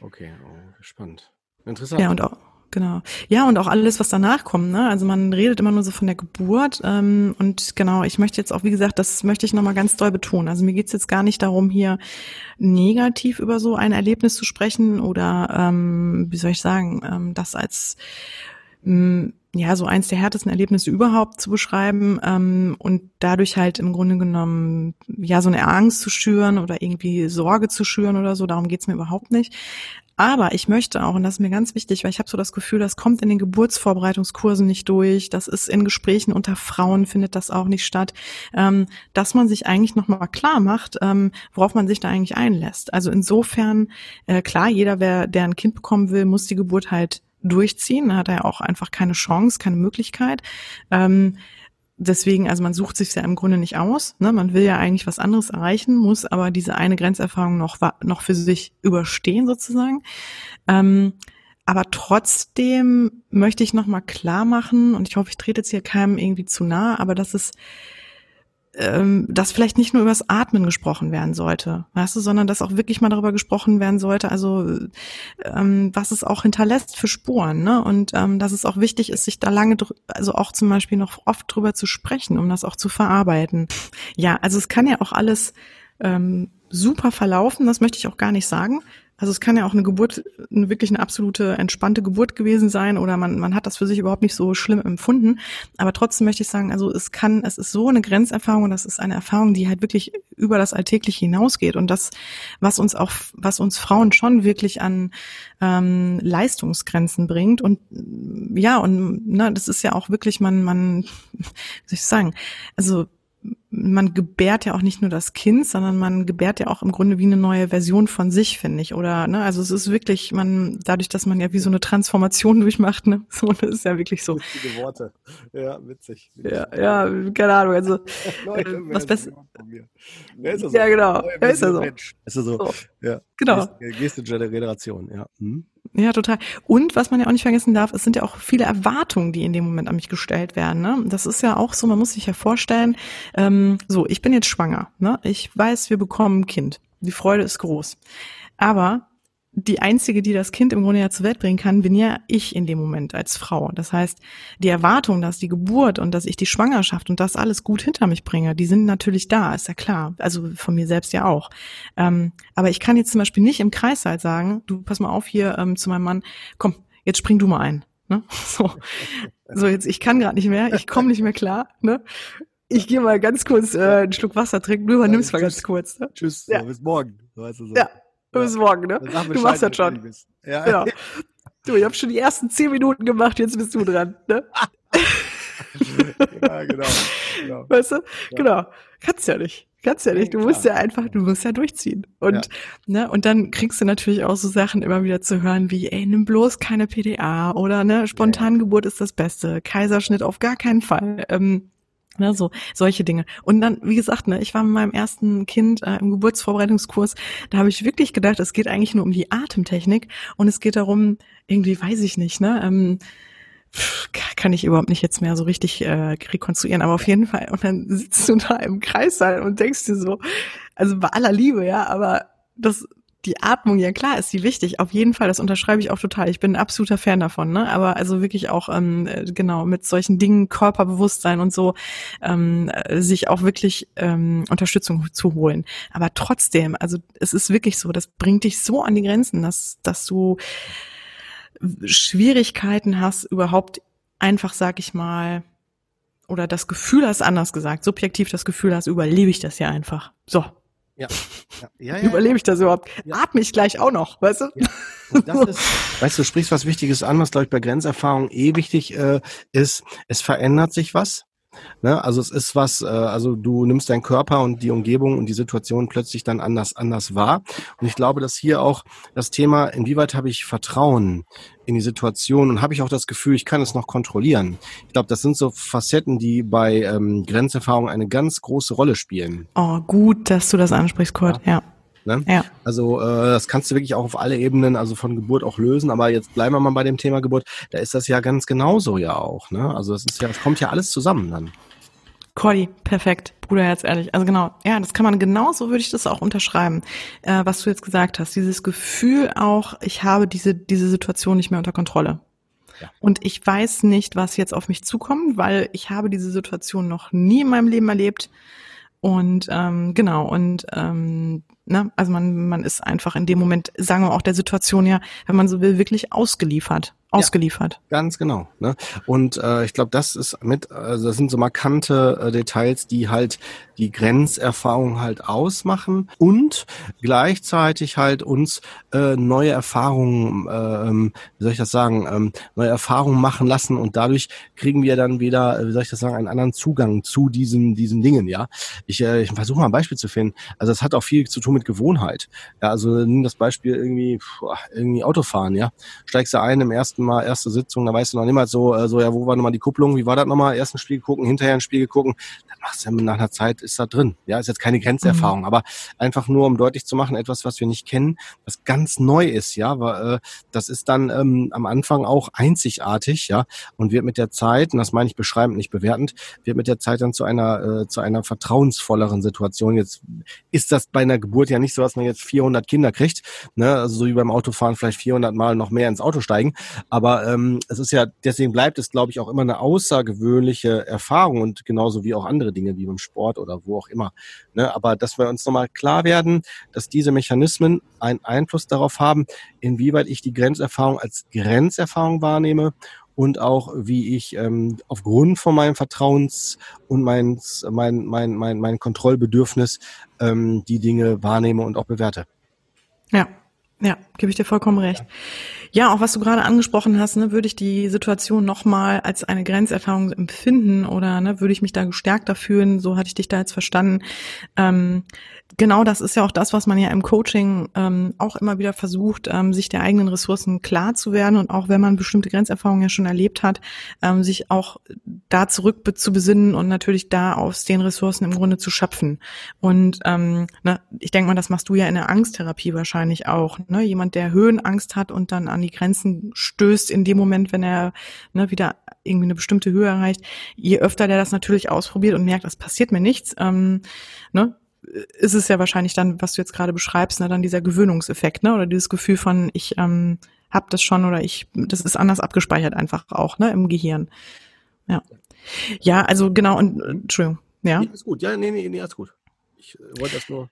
okay. Oh, spannend. Interessant. Ja, und auch, genau. Ja, und auch alles, was danach kommt. Ne? Also man redet immer nur so von der Geburt. Ähm, und genau, ich möchte jetzt auch, wie gesagt, das möchte ich nochmal ganz doll betonen. Also mir geht's jetzt gar nicht darum, hier negativ über so ein Erlebnis zu sprechen oder, ähm, wie soll ich sagen, ähm, das als mh, ja, so eins der härtesten Erlebnisse überhaupt zu beschreiben ähm, und dadurch halt im Grunde genommen ja so eine Angst zu schüren oder irgendwie Sorge zu schüren oder so, darum geht's mir überhaupt nicht. Aber ich möchte auch, und das ist mir ganz wichtig, weil ich habe so das Gefühl, das kommt in den Geburtsvorbereitungskursen nicht durch, das ist in Gesprächen unter Frauen findet das auch nicht statt, ähm, dass man sich eigentlich nochmal klar macht, ähm, worauf man sich da eigentlich einlässt. Also insofern, äh, klar, jeder, wer, der ein Kind bekommen will, muss die Geburt halt durchziehen. Da hat er auch einfach keine Chance, keine Möglichkeit. Ähm, deswegen, also man sucht sich ja im Grunde nicht aus. Ne? Man will ja eigentlich was anderes erreichen, muss aber diese eine Grenzerfahrung noch, noch für sich überstehen sozusagen. Ähm, aber trotzdem möchte ich nochmal klar machen, und ich hoffe, ich trete jetzt hier keinem irgendwie zu nah, aber dass es ähm, dass vielleicht nicht nur übers Atmen gesprochen werden sollte, weißt du, sondern dass auch wirklich mal darüber gesprochen werden sollte, also ähm, was es auch hinterlässt für Spuren, ne? Und ähm, dass es auch wichtig ist, sich da lange, also auch zum Beispiel noch oft drüber zu sprechen, um das auch zu verarbeiten. Ja, also es kann ja auch alles ähm, super verlaufen, das möchte ich auch gar nicht sagen. Also es kann ja auch eine Geburt, eine wirklich eine absolute entspannte Geburt gewesen sein oder man, man hat das für sich überhaupt nicht so schlimm empfunden. Aber trotzdem möchte ich sagen, also es kann, es ist so eine Grenzerfahrung und das ist eine Erfahrung, die halt wirklich über das Alltägliche hinausgeht und das, was uns auch, was uns Frauen schon wirklich an ähm, Leistungsgrenzen bringt. Und ja, und ne, das ist ja auch wirklich, man, man, wie soll ich sagen, also man gebärt ja auch nicht nur das Kind, sondern man gebärt ja auch im Grunde wie eine neue Version von sich, finde ich. Oder, ne, also es ist wirklich, man, dadurch, dass man ja wie so eine Transformation durchmacht, ne, so, das ist ja wirklich so. Witzige Worte. Ja, witzig. Ja, ja, keine Ahnung, also, äh, was besser. Ja, ist so. ja, genau. Ja, ist ja so. Mensch. Ist so. so. Ja. Genau. Geste Generation, ja. Hm. Ja, total. Und was man ja auch nicht vergessen darf, es sind ja auch viele Erwartungen, die in dem Moment an mich gestellt werden. Ne? Das ist ja auch so, man muss sich ja vorstellen, ähm, so, ich bin jetzt schwanger. Ne? Ich weiß, wir bekommen ein Kind. Die Freude ist groß. Aber die einzige, die das Kind im Grunde ja zur Welt bringen kann, bin ja ich in dem Moment als Frau. Das heißt, die Erwartung, dass die Geburt und dass ich die Schwangerschaft und das alles gut hinter mich bringe, die sind natürlich da, ist ja klar. Also von mir selbst ja auch. Ähm, aber ich kann jetzt zum Beispiel nicht im Kreissaal sagen, du pass mal auf hier ähm, zu meinem Mann, komm, jetzt spring du mal ein. Ne? So. so, jetzt, ich kann gerade nicht mehr, ich komme nicht mehr klar. Ne? Ich gehe mal ganz kurz äh, einen Schluck Wasser trinken, du übernimmst ja, mal ganz kurz. Ne? Tschüss, ja. bis morgen. Weißt du so. Ja, bis morgen, ne? Du machst das schon. Ja. ja. Du, ich habe schon die ersten zehn Minuten gemacht, jetzt bist du dran, ne? ja, genau, genau. Weißt du? Ja. Genau. Kannst ja nicht. Kannst ja nicht. Du musst ja einfach, du musst ja durchziehen. Und, ja. ne, und dann kriegst du natürlich auch so Sachen immer wieder zu hören wie, ey, nimm bloß keine PDA oder ne, Spontangeburt ist das Beste, Kaiserschnitt auf gar keinen Fall. Ähm, Ne, so solche Dinge. Und dann, wie gesagt, ne, ich war mit meinem ersten Kind äh, im Geburtsvorbereitungskurs, da habe ich wirklich gedacht, es geht eigentlich nur um die Atemtechnik und es geht darum, irgendwie weiß ich nicht, ne, ähm, kann ich überhaupt nicht jetzt mehr so richtig äh, rekonstruieren, aber auf jeden Fall. Und dann sitzt du da im Kreissaal und denkst dir so, also bei aller Liebe, ja, aber das die Atmung, ja klar, ist die wichtig. Auf jeden Fall, das unterschreibe ich auch total. Ich bin ein absoluter Fan davon, ne? Aber also wirklich auch ähm, äh, genau mit solchen Dingen, Körperbewusstsein und so, ähm, äh, sich auch wirklich ähm, Unterstützung zu holen. Aber trotzdem, also es ist wirklich so, das bringt dich so an die Grenzen, dass dass du Schwierigkeiten hast, überhaupt einfach, sag ich mal, oder das Gefühl hast, anders gesagt, subjektiv das Gefühl hast, überlebe ich das ja einfach. So, ja. ja. ja, ja Überlebe ich das überhaupt? Atme ich gleich auch noch, weißt du? Ist, weißt du, du sprichst was Wichtiges an, was glaube ich bei Grenzerfahrung eh wichtig äh, ist. Es verändert sich was. Ne? Also es ist was, äh, also du nimmst deinen Körper und die Umgebung und die Situation plötzlich dann anders, anders wahr. Und ich glaube, dass hier auch das Thema, inwieweit habe ich Vertrauen in die Situation und habe ich auch das Gefühl, ich kann es noch kontrollieren. Ich glaube, das sind so Facetten, die bei ähm, Grenzerfahrung eine ganz große Rolle spielen. Oh, gut, dass du das ansprichst, Kurt, ja. ja. Ne? Ja. Also äh, das kannst du wirklich auch auf alle Ebenen, also von Geburt auch lösen. Aber jetzt bleiben wir mal bei dem Thema Geburt. Da ist das ja ganz genauso ja auch. Ne? Also das ist ja, das kommt ja alles zusammen dann. Cordy, perfekt, Bruderherz, ehrlich. Also genau, ja, das kann man genauso würde ich das auch unterschreiben, äh, was du jetzt gesagt hast. Dieses Gefühl auch, ich habe diese diese Situation nicht mehr unter Kontrolle. Ja. Und ich weiß nicht, was jetzt auf mich zukommt, weil ich habe diese Situation noch nie in meinem Leben erlebt. Und ähm, genau, und ähm, ne, also man, man ist einfach in dem Moment, sagen wir auch der Situation ja, wenn man so will, wirklich ausgeliefert ausgeliefert. Ja, ganz genau. Ne? Und äh, ich glaube, das ist mit, also das sind so markante äh, Details, die halt die Grenzerfahrung halt ausmachen und gleichzeitig halt uns äh, neue Erfahrungen, äh, wie soll ich das sagen, ähm, neue Erfahrungen machen lassen und dadurch kriegen wir dann wieder, äh, wie soll ich das sagen, einen anderen Zugang zu diesen diesen Dingen. Ja, ich, äh, ich versuche mal ein Beispiel zu finden. Also das hat auch viel zu tun mit Gewohnheit. Ja, also nimm das Beispiel irgendwie irgendwie Autofahren. Ja, steigst du ein im ersten Mal erste Sitzung, da weißt du noch nicht mal so, äh, so ja, wo war nochmal die Kupplung, wie war das nochmal, erst ein Spiel gucken, hinterher ein Spiel gucken, dann machst du ja nach einer Zeit, ist da drin. Ja, ist jetzt keine Grenzerfahrung, mhm. aber einfach nur, um deutlich zu machen, etwas, was wir nicht kennen, was ganz neu ist, ja, weil, äh, das ist dann ähm, am Anfang auch einzigartig, ja, und wird mit der Zeit, und das meine ich beschreibend, nicht bewertend, wird mit der Zeit dann zu einer, äh, zu einer vertrauensvolleren Situation. Jetzt ist das bei einer Geburt ja nicht so, dass man jetzt 400 Kinder kriegt, ne, also so wie beim Autofahren vielleicht 400 Mal noch mehr ins Auto steigen, aber ähm, es ist ja, deswegen bleibt es, glaube ich, auch immer eine außergewöhnliche Erfahrung und genauso wie auch andere Dinge wie beim Sport oder wo auch immer. Ne? Aber dass wir uns nochmal klar werden, dass diese Mechanismen einen Einfluss darauf haben, inwieweit ich die Grenzerfahrung als Grenzerfahrung wahrnehme und auch wie ich ähm, aufgrund von meinem Vertrauens und mein, mein, mein, mein, mein Kontrollbedürfnis ähm, die Dinge wahrnehme und auch bewerte. Ja, Ja, gebe ich dir vollkommen recht. Ja, auch was du gerade angesprochen hast, ne, würde ich die Situation nochmal als eine Grenzerfahrung empfinden oder ne, würde ich mich da gestärkter fühlen, so hatte ich dich da jetzt verstanden. Ähm, genau das ist ja auch das, was man ja im Coaching ähm, auch immer wieder versucht, ähm, sich der eigenen Ressourcen klar zu werden und auch wenn man bestimmte Grenzerfahrungen ja schon erlebt hat, ähm, sich auch da zurück zu besinnen und natürlich da aus den Ressourcen im Grunde zu schöpfen. Und ähm, ne, ich denke mal, das machst du ja in der Angsttherapie wahrscheinlich auch. Ne? Jemand, der Höhenangst hat und dann an die Grenzen stößt in dem Moment, wenn er ne, wieder irgendwie eine bestimmte Höhe erreicht, je öfter der das natürlich ausprobiert und merkt, das passiert mir nichts, ähm, ne, ist es ja wahrscheinlich dann, was du jetzt gerade beschreibst, ne, dann dieser Gewöhnungseffekt, ne, oder dieses Gefühl von, ich ähm, habe das schon oder ich, das ist anders abgespeichert einfach auch, ne, im Gehirn. Ja. Ja, also genau, und Entschuldigung, ja. Nee, ist gut, ja, nee, nee, nee, alles gut. Ich äh, wollte das nur.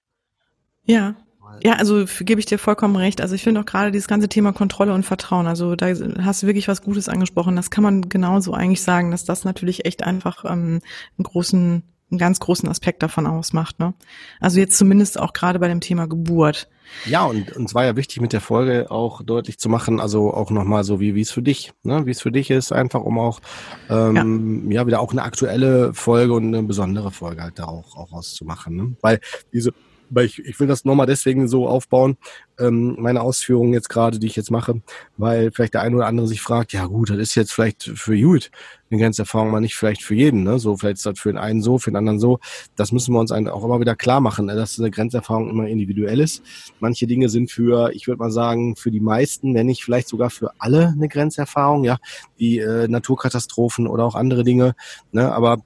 Ja. Ja, also gebe ich dir vollkommen recht. Also ich finde auch gerade dieses ganze Thema Kontrolle und Vertrauen, also da hast du wirklich was Gutes angesprochen. Das kann man genauso eigentlich sagen, dass das natürlich echt einfach ähm, einen großen einen ganz großen Aspekt davon ausmacht. Ne? Also jetzt zumindest auch gerade bei dem Thema Geburt. Ja, und uns war ja wichtig mit der Folge auch deutlich zu machen, also auch nochmal so, wie wie es für dich, ne? wie es für dich ist, einfach um auch ähm, ja. ja wieder auch eine aktuelle Folge und eine besondere Folge halt da auch, auch auszumachen. Ne? Weil diese weil ich, ich will das nochmal deswegen so aufbauen, ähm, meine Ausführungen jetzt gerade, die ich jetzt mache, weil vielleicht der eine oder andere sich fragt, ja gut, das ist jetzt vielleicht für gut eine Grenzerfahrung, mal nicht vielleicht für jeden, ne? So, vielleicht ist das für den einen so, für den anderen so. Das müssen wir uns auch immer wieder klar machen, ne? dass eine Grenzerfahrung immer individuell ist. Manche Dinge sind für, ich würde mal sagen, für die meisten, wenn nicht vielleicht sogar für alle eine Grenzerfahrung, ja, wie äh, Naturkatastrophen oder auch andere Dinge. Ne? Aber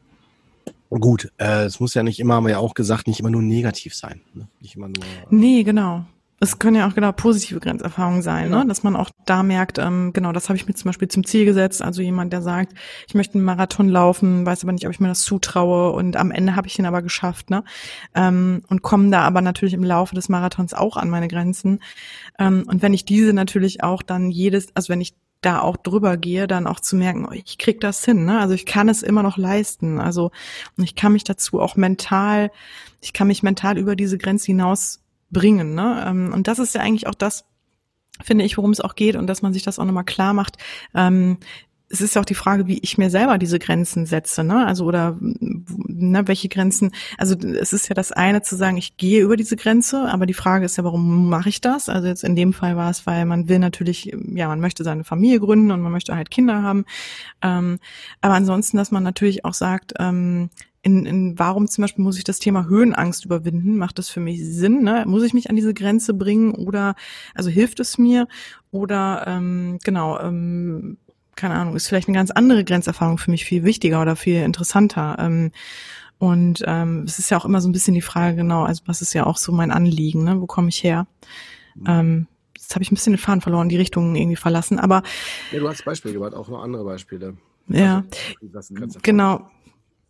Gut, äh, es muss ja nicht immer, haben wir ja auch gesagt, nicht immer nur negativ sein. Ne? Nicht immer nur. Äh nee, genau. Es können ja auch genau positive Grenzerfahrungen sein, ne? dass man auch da merkt, ähm, genau, das habe ich mir zum Beispiel zum Ziel gesetzt. Also jemand, der sagt, ich möchte einen Marathon laufen, weiß aber nicht, ob ich mir das zutraue und am Ende habe ich ihn aber geschafft, ne? Ähm, und komme da aber natürlich im Laufe des Marathons auch an meine Grenzen. Ähm, und wenn ich diese natürlich auch dann jedes, also wenn ich da auch drüber gehe, dann auch zu merken, oh, ich krieg das hin, ne? Also ich kann es immer noch leisten. Also und ich kann mich dazu auch mental, ich kann mich mental über diese Grenze hinaus bringen, ne? Ähm, und das ist ja eigentlich auch das, finde ich, worum es auch geht und dass man sich das auch nochmal klar macht. Ähm, es ist ja auch die Frage, wie ich mir selber diese Grenzen setze, ne? Also oder ne, welche Grenzen, also es ist ja das eine zu sagen, ich gehe über diese Grenze, aber die Frage ist ja, warum mache ich das? Also jetzt in dem Fall war es, weil man will natürlich, ja, man möchte seine Familie gründen und man möchte halt Kinder haben. Ähm, aber ansonsten, dass man natürlich auch sagt, ähm, in, in warum zum Beispiel muss ich das Thema Höhenangst überwinden? Macht das für mich Sinn? Ne? Muss ich mich an diese Grenze bringen oder also hilft es mir? Oder ähm, genau, ähm, keine Ahnung, ist vielleicht eine ganz andere Grenzerfahrung für mich viel wichtiger oder viel interessanter. Ähm, und ähm, es ist ja auch immer so ein bisschen die Frage, genau, also was ist ja auch so mein Anliegen, ne? Wo komme ich her? Mhm. Ähm, jetzt habe ich ein bisschen den Faden verloren, die Richtung irgendwie verlassen, aber. Ja, du hast Beispiele gebracht, auch noch andere Beispiele. Ja, also, genau.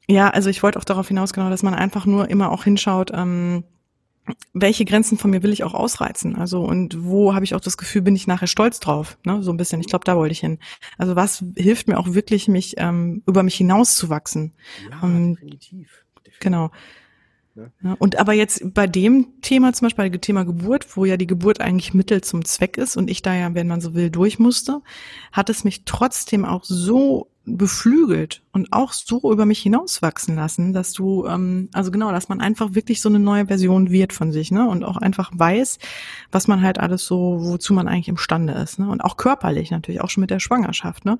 Ja, also ich wollte auch darauf hinaus, genau, dass man einfach nur immer auch hinschaut, ähm, welche Grenzen von mir will ich auch ausreizen? Also und wo habe ich auch das Gefühl, bin ich nachher stolz drauf? Ne? So ein bisschen. Ich glaube, da wollte ich hin. Also was hilft mir auch wirklich, mich ähm, über mich hinauszuwachsen? Ja, um, definitiv. definitiv. Genau. Ja. und aber jetzt bei dem Thema, zum Beispiel bei dem Thema Geburt, wo ja die Geburt eigentlich Mittel zum Zweck ist und ich da ja, wenn man so will, durch musste, hat es mich trotzdem auch so beflügelt und auch so über mich hinauswachsen lassen, dass du, ähm, also genau, dass man einfach wirklich so eine neue Version wird von sich, ne? Und auch einfach weiß, was man halt alles so, wozu man eigentlich imstande ist, ne? Und auch körperlich natürlich, auch schon mit der Schwangerschaft, ne?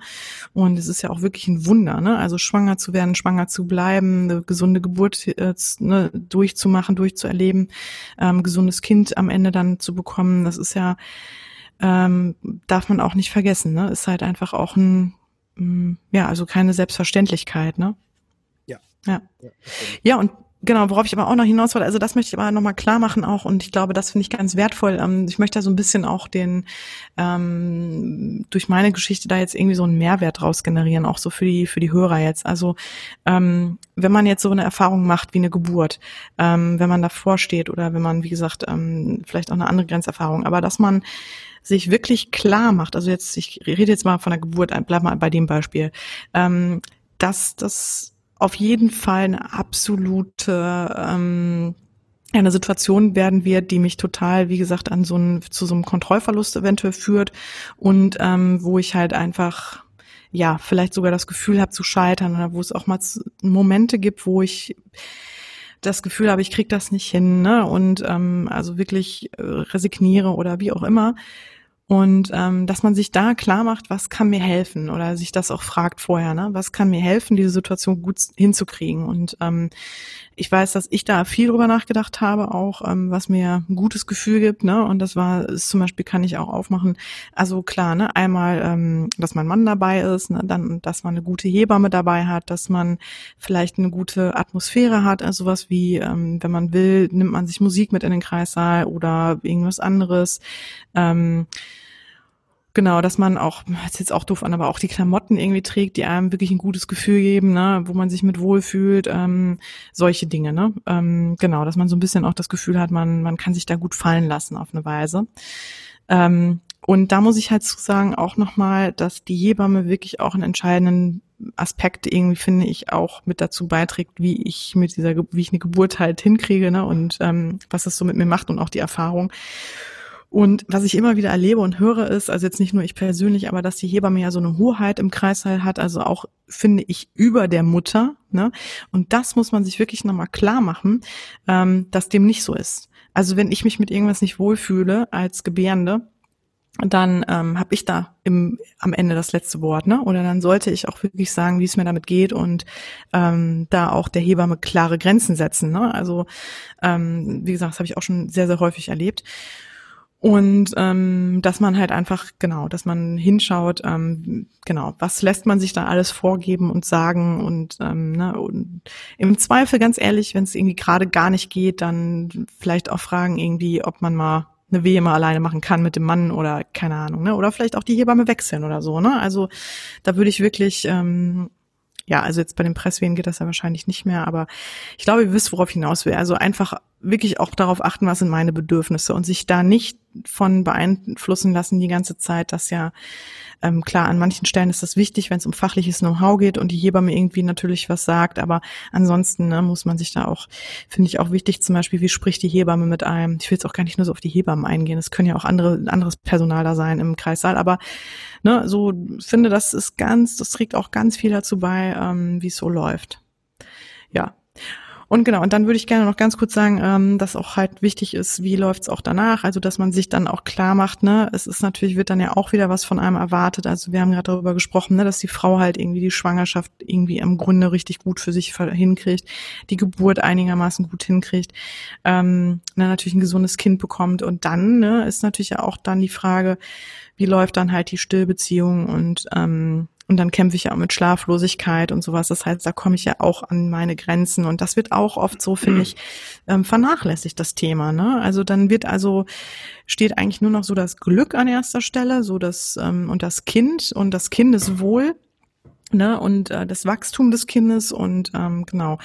Und es ist ja auch wirklich ein Wunder, ne? Also schwanger zu werden, schwanger zu bleiben, eine gesunde Geburt äh, ne, durchzumachen, durchzuerleben, ähm, gesundes Kind am Ende dann zu bekommen, das ist ja, ähm, darf man auch nicht vergessen, ne? Ist halt einfach auch ein ja, also keine Selbstverständlichkeit, ne? Ja. Ja. Ja, und genau, worauf ich aber auch noch hinaus wollte, also das möchte ich aber nochmal klar machen auch und ich glaube, das finde ich ganz wertvoll. Ähm, ich möchte da so ein bisschen auch den, ähm, durch meine Geschichte da jetzt irgendwie so einen Mehrwert raus generieren, auch so für die, für die Hörer jetzt. Also, ähm, wenn man jetzt so eine Erfahrung macht wie eine Geburt, ähm, wenn man davor steht oder wenn man, wie gesagt, ähm, vielleicht auch eine andere Grenzerfahrung, aber dass man sich wirklich klar macht, also jetzt, ich rede jetzt mal von der Geburt, bleib mal bei dem Beispiel, ähm, dass das auf jeden Fall eine absolute ähm, eine Situation werden wird, die mich total, wie gesagt, an so einen, zu so einem Kontrollverlust eventuell führt und ähm, wo ich halt einfach ja vielleicht sogar das Gefühl habe zu scheitern oder wo es auch mal Momente gibt, wo ich das Gefühl habe, ich krieg das nicht hin, ne? Und ähm, also wirklich äh, resigniere oder wie auch immer. Und ähm, dass man sich da klar macht, was kann mir helfen oder sich das auch fragt vorher, ne? was kann mir helfen, diese Situation gut hinzukriegen. Und ähm, ich weiß, dass ich da viel drüber nachgedacht habe, auch ähm, was mir ein gutes Gefühl gibt. Ne? Und das war ist zum Beispiel, kann ich auch aufmachen. Also klar, ne, einmal, ähm, dass mein Mann dabei ist, ne? dann, dass man eine gute Hebamme dabei hat, dass man vielleicht eine gute Atmosphäre hat, also sowas wie, ähm, wenn man will, nimmt man sich Musik mit in den Kreissaal oder irgendwas anderes. Ähm, Genau, dass man auch, ist jetzt auch doof an, aber auch die Klamotten irgendwie trägt, die einem wirklich ein gutes Gefühl geben, ne, wo man sich mit wohlfühlt, ähm, solche Dinge, ne? Ähm, genau, dass man so ein bisschen auch das Gefühl hat, man, man kann sich da gut fallen lassen auf eine Weise. Ähm, und da muss ich halt zu sagen auch nochmal, dass die Hebamme wirklich auch einen entscheidenden Aspekt irgendwie, finde ich, auch mit dazu beiträgt, wie ich mit dieser, wie ich eine Geburt halt hinkriege, ne, und ähm, was das so mit mir macht und auch die Erfahrung. Und was ich immer wieder erlebe und höre ist, also jetzt nicht nur ich persönlich, aber dass die Hebamme ja so eine Hoheit im Kreißsaal hat, also auch, finde ich, über der Mutter. Ne? Und das muss man sich wirklich nochmal klar machen, ähm, dass dem nicht so ist. Also wenn ich mich mit irgendwas nicht wohlfühle als Gebärende, dann ähm, habe ich da im, am Ende das letzte Wort, ne? Oder dann sollte ich auch wirklich sagen, wie es mir damit geht und ähm, da auch der Hebamme klare Grenzen setzen. Ne? Also ähm, wie gesagt, das habe ich auch schon sehr sehr häufig erlebt. Und ähm, dass man halt einfach, genau, dass man hinschaut, ähm, genau, was lässt man sich da alles vorgeben und sagen und, ähm, ne, und im Zweifel, ganz ehrlich, wenn es irgendwie gerade gar nicht geht, dann vielleicht auch fragen irgendwie, ob man mal eine Wehe mal alleine machen kann mit dem Mann oder keine Ahnung, ne? Oder vielleicht auch die Hebamme wechseln oder so, ne? Also da würde ich wirklich ähm, ja, also jetzt bei den Presswehen geht das ja wahrscheinlich nicht mehr, aber ich glaube, ihr wisst, worauf hinaus will. Also einfach wirklich auch darauf achten, was sind meine Bedürfnisse und sich da nicht von beeinflussen lassen die ganze Zeit, dass ja ähm, klar, an manchen Stellen ist das wichtig, wenn es um fachliches Know-how geht und die Hebamme irgendwie natürlich was sagt, aber ansonsten ne, muss man sich da auch, finde ich auch wichtig, zum Beispiel, wie spricht die Hebamme mit einem? Ich will jetzt auch gar nicht nur so auf die Hebammen eingehen, es können ja auch andere, anderes Personal da sein im Kreissaal, aber ne, so finde, das ist ganz, das trägt auch ganz viel dazu bei, ähm, wie es so läuft. Ja. Und genau, und dann würde ich gerne noch ganz kurz sagen, ähm, dass auch halt wichtig ist, wie läuft's auch danach, also dass man sich dann auch klar macht, ne, es ist natürlich, wird dann ja auch wieder was von einem erwartet. Also wir haben gerade darüber gesprochen, ne, dass die Frau halt irgendwie die Schwangerschaft irgendwie im Grunde richtig gut für sich hinkriegt, die Geburt einigermaßen gut hinkriegt, ähm, ne, natürlich ein gesundes Kind bekommt. Und dann ne, ist natürlich ja auch dann die Frage, wie läuft dann halt die Stillbeziehung und ähm, und dann kämpfe ich ja auch mit Schlaflosigkeit und sowas. Das heißt, da komme ich ja auch an meine Grenzen. Und das wird auch oft so, finde ich, ähm, vernachlässigt, das Thema. Ne? Also dann wird also, steht eigentlich nur noch so das Glück an erster Stelle, so das ähm, und das Kind und das Kindeswohl ne, und äh, das Wachstum des Kindes und ähm, genau.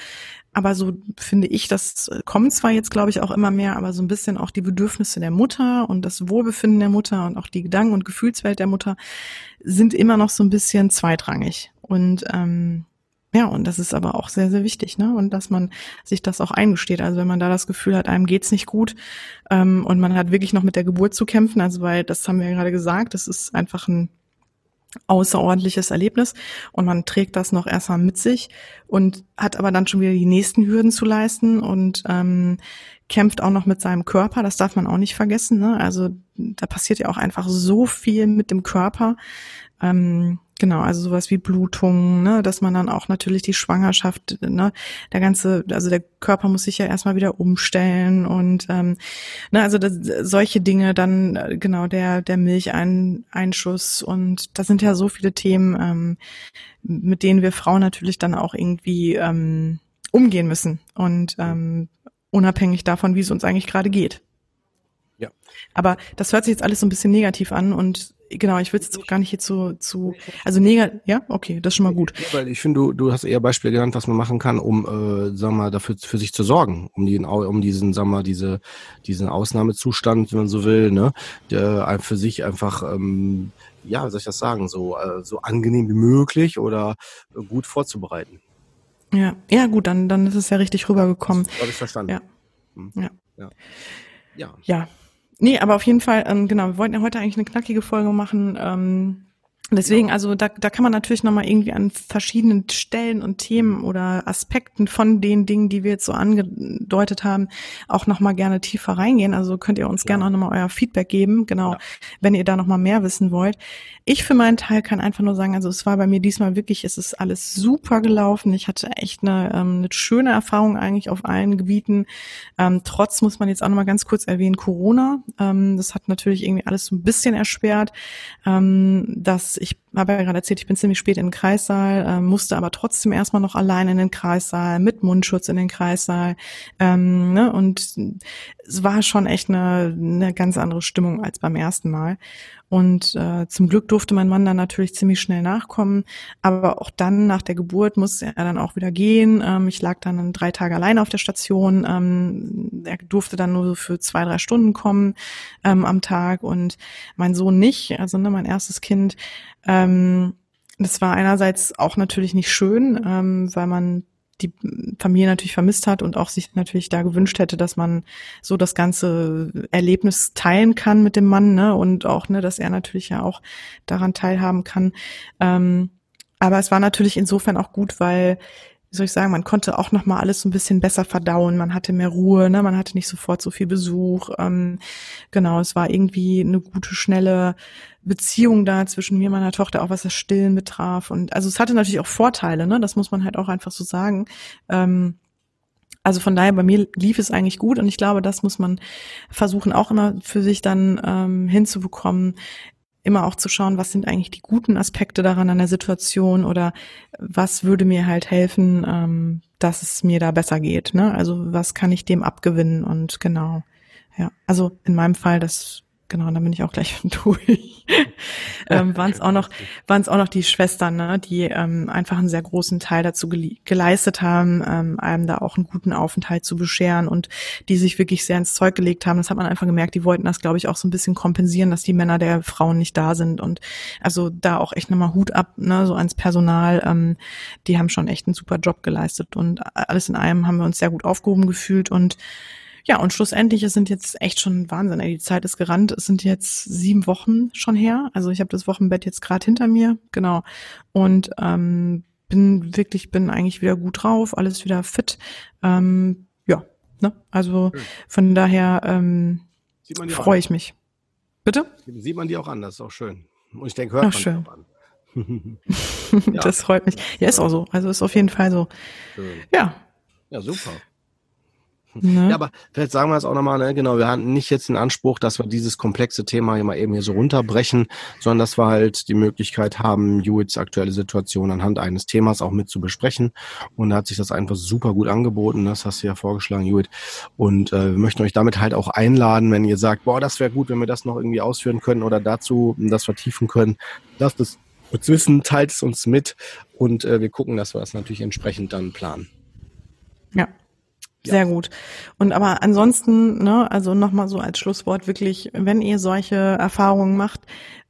Aber so finde ich, das kommt zwar jetzt, glaube ich, auch immer mehr, aber so ein bisschen auch die Bedürfnisse der Mutter und das Wohlbefinden der Mutter und auch die Gedanken- und Gefühlswelt der Mutter sind immer noch so ein bisschen zweitrangig. Und ähm, ja, und das ist aber auch sehr, sehr wichtig, ne? Und dass man sich das auch eingesteht. Also wenn man da das Gefühl hat, einem geht's nicht gut ähm, und man hat wirklich noch mit der Geburt zu kämpfen, also weil das haben wir ja gerade gesagt, das ist einfach ein außerordentliches Erlebnis und man trägt das noch erstmal mit sich und hat aber dann schon wieder die nächsten Hürden zu leisten und ähm, kämpft auch noch mit seinem Körper, das darf man auch nicht vergessen. Ne? Also da passiert ja auch einfach so viel mit dem Körper. Ähm, Genau, also sowas wie Blutungen, ne, dass man dann auch natürlich die Schwangerschaft, ne, der ganze, also der Körper muss sich ja erstmal wieder umstellen und ähm, ne, also das, solche Dinge, dann äh, genau der der Milcheinschuss und da sind ja so viele Themen, ähm, mit denen wir Frauen natürlich dann auch irgendwie ähm, umgehen müssen und ähm, unabhängig davon, wie es uns eigentlich gerade geht. Ja. Aber das hört sich jetzt alles so ein bisschen negativ an und genau, ich will es jetzt auch gar nicht hier zu, zu also negativ, ja, okay, das ist schon mal gut. Ja, weil ich finde, du, du hast eher Beispiele genannt, was man machen kann, um, äh, sagen wir mal, dafür für sich zu sorgen, um den, um diesen, sagen wir mal, diese, diesen Ausnahmezustand, wenn man so will, ne, der für sich einfach, ähm, ja, wie soll ich das sagen, so, äh, so angenehm wie möglich oder gut vorzubereiten. Ja, ja, gut, dann, dann ist es ja richtig rübergekommen. Habe ich verstanden. Ja. Hm. Ja. ja. Ja. Ja. Nee, aber auf jeden Fall, ähm, genau, wir wollten ja heute eigentlich eine knackige Folge machen. Ähm, Deswegen, also da, da kann man natürlich nochmal irgendwie an verschiedenen Stellen und Themen oder Aspekten von den Dingen, die wir jetzt so angedeutet haben, auch nochmal gerne tiefer reingehen. Also könnt ihr uns ja. gerne auch nochmal euer Feedback geben, genau, ja. wenn ihr da nochmal mehr wissen wollt. Ich für meinen Teil kann einfach nur sagen, also es war bei mir diesmal wirklich, es ist alles super gelaufen. Ich hatte echt eine, ähm, eine schöne Erfahrung eigentlich auf allen Gebieten. Ähm, trotz muss man jetzt auch nochmal ganz kurz erwähnen, Corona. Ähm, das hat natürlich irgendwie alles so ein bisschen erschwert. Ähm, dass ich habe ja gerade erzählt, ich bin ziemlich spät in den Kreissaal, äh, musste aber trotzdem erstmal noch allein in den Kreissaal, mit Mundschutz in den Kreissaal. Ähm, ne? Und es war schon echt eine, eine ganz andere Stimmung als beim ersten Mal. Und äh, zum Glück durfte mein Mann dann natürlich ziemlich schnell nachkommen. Aber auch dann nach der Geburt musste er dann auch wieder gehen. Ähm, ich lag dann drei Tage allein auf der Station. Ähm, er durfte dann nur so für zwei, drei Stunden kommen ähm, am Tag und mein Sohn nicht. Also ne, mein erstes Kind. Ähm, das war einerseits auch natürlich nicht schön, ähm, weil man die Familie natürlich vermisst hat und auch sich natürlich da gewünscht hätte, dass man so das ganze Erlebnis teilen kann mit dem Mann, ne? Und auch, ne, dass er natürlich ja auch daran teilhaben kann. Ähm, aber es war natürlich insofern auch gut, weil wie soll ich sagen, man konnte auch noch mal alles so ein bisschen besser verdauen. Man hatte mehr Ruhe, ne? Man hatte nicht sofort so viel Besuch. Ähm, genau, es war irgendwie eine gute, schnelle Beziehung da zwischen mir und meiner Tochter, auch was das Stillen betraf. Und also es hatte natürlich auch Vorteile, ne? Das muss man halt auch einfach so sagen. Ähm, also von daher, bei mir lief es eigentlich gut und ich glaube, das muss man versuchen, auch immer für sich dann ähm, hinzubekommen, immer auch zu schauen, was sind eigentlich die guten Aspekte daran an der Situation oder was würde mir halt helfen, ähm, dass es mir da besser geht. Ne? Also was kann ich dem abgewinnen und genau. Ja, also in meinem Fall, das genau, dann bin ich auch gleich durch. ähm, waren es auch noch, waren es auch noch die Schwestern, ne, die ähm, einfach einen sehr großen Teil dazu gele geleistet haben, ähm, einem da auch einen guten Aufenthalt zu bescheren und die sich wirklich sehr ins Zeug gelegt haben. Das hat man einfach gemerkt. Die wollten das, glaube ich, auch so ein bisschen kompensieren, dass die Männer der Frauen nicht da sind und also da auch echt nochmal Hut ab, ne, so ans Personal. Ähm, die haben schon echt einen super Job geleistet und alles in allem haben wir uns sehr gut aufgehoben gefühlt und ja, und schlussendlich, es sind jetzt echt schon Wahnsinn. Ey. Die Zeit ist gerannt. Es sind jetzt sieben Wochen schon her. Also ich habe das Wochenbett jetzt gerade hinter mir, genau. Und ähm, bin wirklich, bin eigentlich wieder gut drauf, alles wieder fit. Ähm, ja, ne? Also von daher ähm, freue ich mich. Bitte? Sieht man die auch an, das ist auch schön. Und ich denke, hört Ach, man schön. auch an. ja. Das freut mich. Ja, ist auch so. Also ist auf jeden Fall so. Schön. Ja. Ja, super. Ne? Ja, aber vielleicht sagen wir es auch nochmal, ne? genau, wir hatten nicht jetzt den Anspruch, dass wir dieses komplexe Thema hier mal eben hier so runterbrechen, sondern dass wir halt die Möglichkeit haben, Judiths aktuelle Situation anhand eines Themas auch mit zu besprechen. Und da hat sich das einfach super gut angeboten, das hast du ja vorgeschlagen, Judith. Und äh, wir möchten euch damit halt auch einladen, wenn ihr sagt, boah, das wäre gut, wenn wir das noch irgendwie ausführen können oder dazu das vertiefen können, lasst es uns wissen, teilt es uns mit und äh, wir gucken, dass wir das natürlich entsprechend dann planen. Ja, sehr gut. Und aber ansonsten, ne, also nochmal so als Schlusswort wirklich, wenn ihr solche Erfahrungen macht,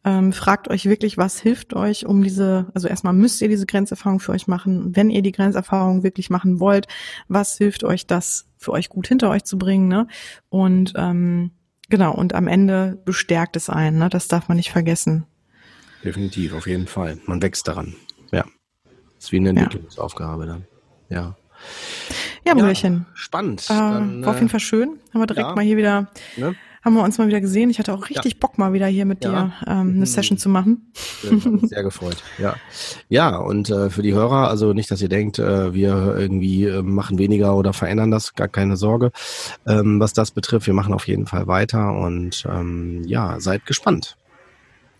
ähm, fragt euch wirklich, was hilft euch, um diese, also erstmal müsst ihr diese Grenzerfahrung für euch machen. Wenn ihr die Grenzerfahrung wirklich machen wollt, was hilft euch, das für euch gut hinter euch zu bringen, ne? Und ähm, genau, und am Ende bestärkt es einen, ne? Das darf man nicht vergessen. Definitiv, auf jeden Fall. Man wächst daran. Ja. Das ist wie eine Entwicklungsaufgabe dann. Ja. Ja, Müllchen. Ja, spannend. Äh, Dann, war auf jeden Fall schön. Haben wir direkt ja. mal hier wieder, ne? haben wir uns mal wieder gesehen. Ich hatte auch richtig ja. Bock mal wieder hier mit dir ähm, eine mhm. Session zu machen. Sehr gefreut. Ja, ja. Und äh, für die Hörer, also nicht, dass ihr denkt, äh, wir irgendwie äh, machen weniger oder verändern das, gar keine Sorge, ähm, was das betrifft. Wir machen auf jeden Fall weiter und ähm, ja, seid gespannt.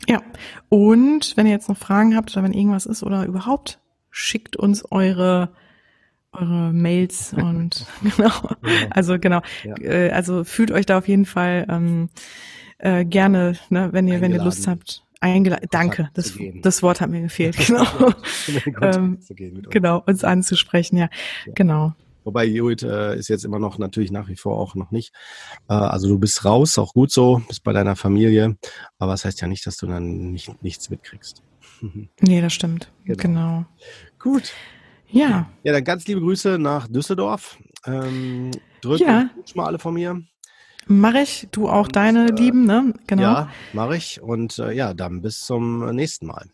Ja, und wenn ihr jetzt noch Fragen habt oder wenn irgendwas ist oder überhaupt, schickt uns eure eure Mails und genau. Also genau. Ja. Äh, also fühlt euch da auf jeden Fall ähm, äh, gerne, ne, wenn ihr, wenn ihr Lust habt. Eingeladen. Danke, das, das Wort hat mir gefehlt, genau. ähm, genau, uns anzusprechen, ja. ja. Genau. Wobei Judith äh, ist jetzt immer noch natürlich nach wie vor auch noch nicht. Äh, also du bist raus, auch gut so, bist bei deiner Familie. Aber das heißt ja nicht, dass du dann nicht, nichts mitkriegst. nee, das stimmt. Genau. genau. Gut. Ja. Ja, dann ganz liebe Grüße nach Düsseldorf. Ähm, Drück Ja. mal alle von mir. Mach ich, du auch deine Lieben, ne? Genau. Ja, mache ich. Und äh, ja, dann bis zum nächsten Mal.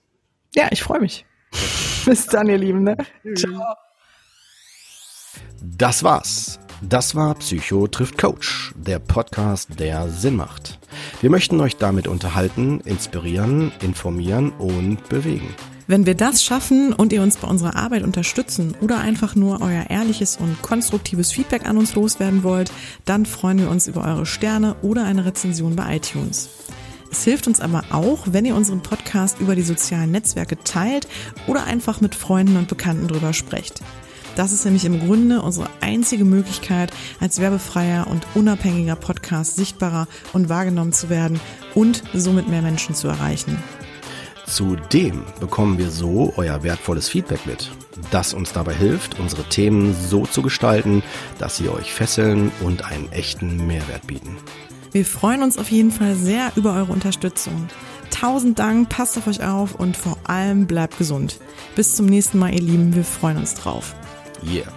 Ja, ich freue mich. Bis dann, ihr Lieben, ne? Ciao. Das war's. Das war Psycho trifft Coach, der Podcast, der Sinn macht. Wir möchten euch damit unterhalten, inspirieren, informieren und bewegen. Wenn wir das schaffen und ihr uns bei unserer Arbeit unterstützen oder einfach nur euer ehrliches und konstruktives Feedback an uns loswerden wollt, dann freuen wir uns über eure Sterne oder eine Rezension bei iTunes. Es hilft uns aber auch, wenn ihr unseren Podcast über die sozialen Netzwerke teilt oder einfach mit Freunden und Bekannten drüber sprecht. Das ist nämlich im Grunde unsere einzige Möglichkeit, als werbefreier und unabhängiger Podcast sichtbarer und wahrgenommen zu werden und somit mehr Menschen zu erreichen. Zudem bekommen wir so euer wertvolles Feedback mit, das uns dabei hilft, unsere Themen so zu gestalten, dass sie euch fesseln und einen echten Mehrwert bieten. Wir freuen uns auf jeden Fall sehr über eure Unterstützung. Tausend Dank, passt auf euch auf und vor allem bleibt gesund. Bis zum nächsten Mal, ihr Lieben, wir freuen uns drauf. Yeah.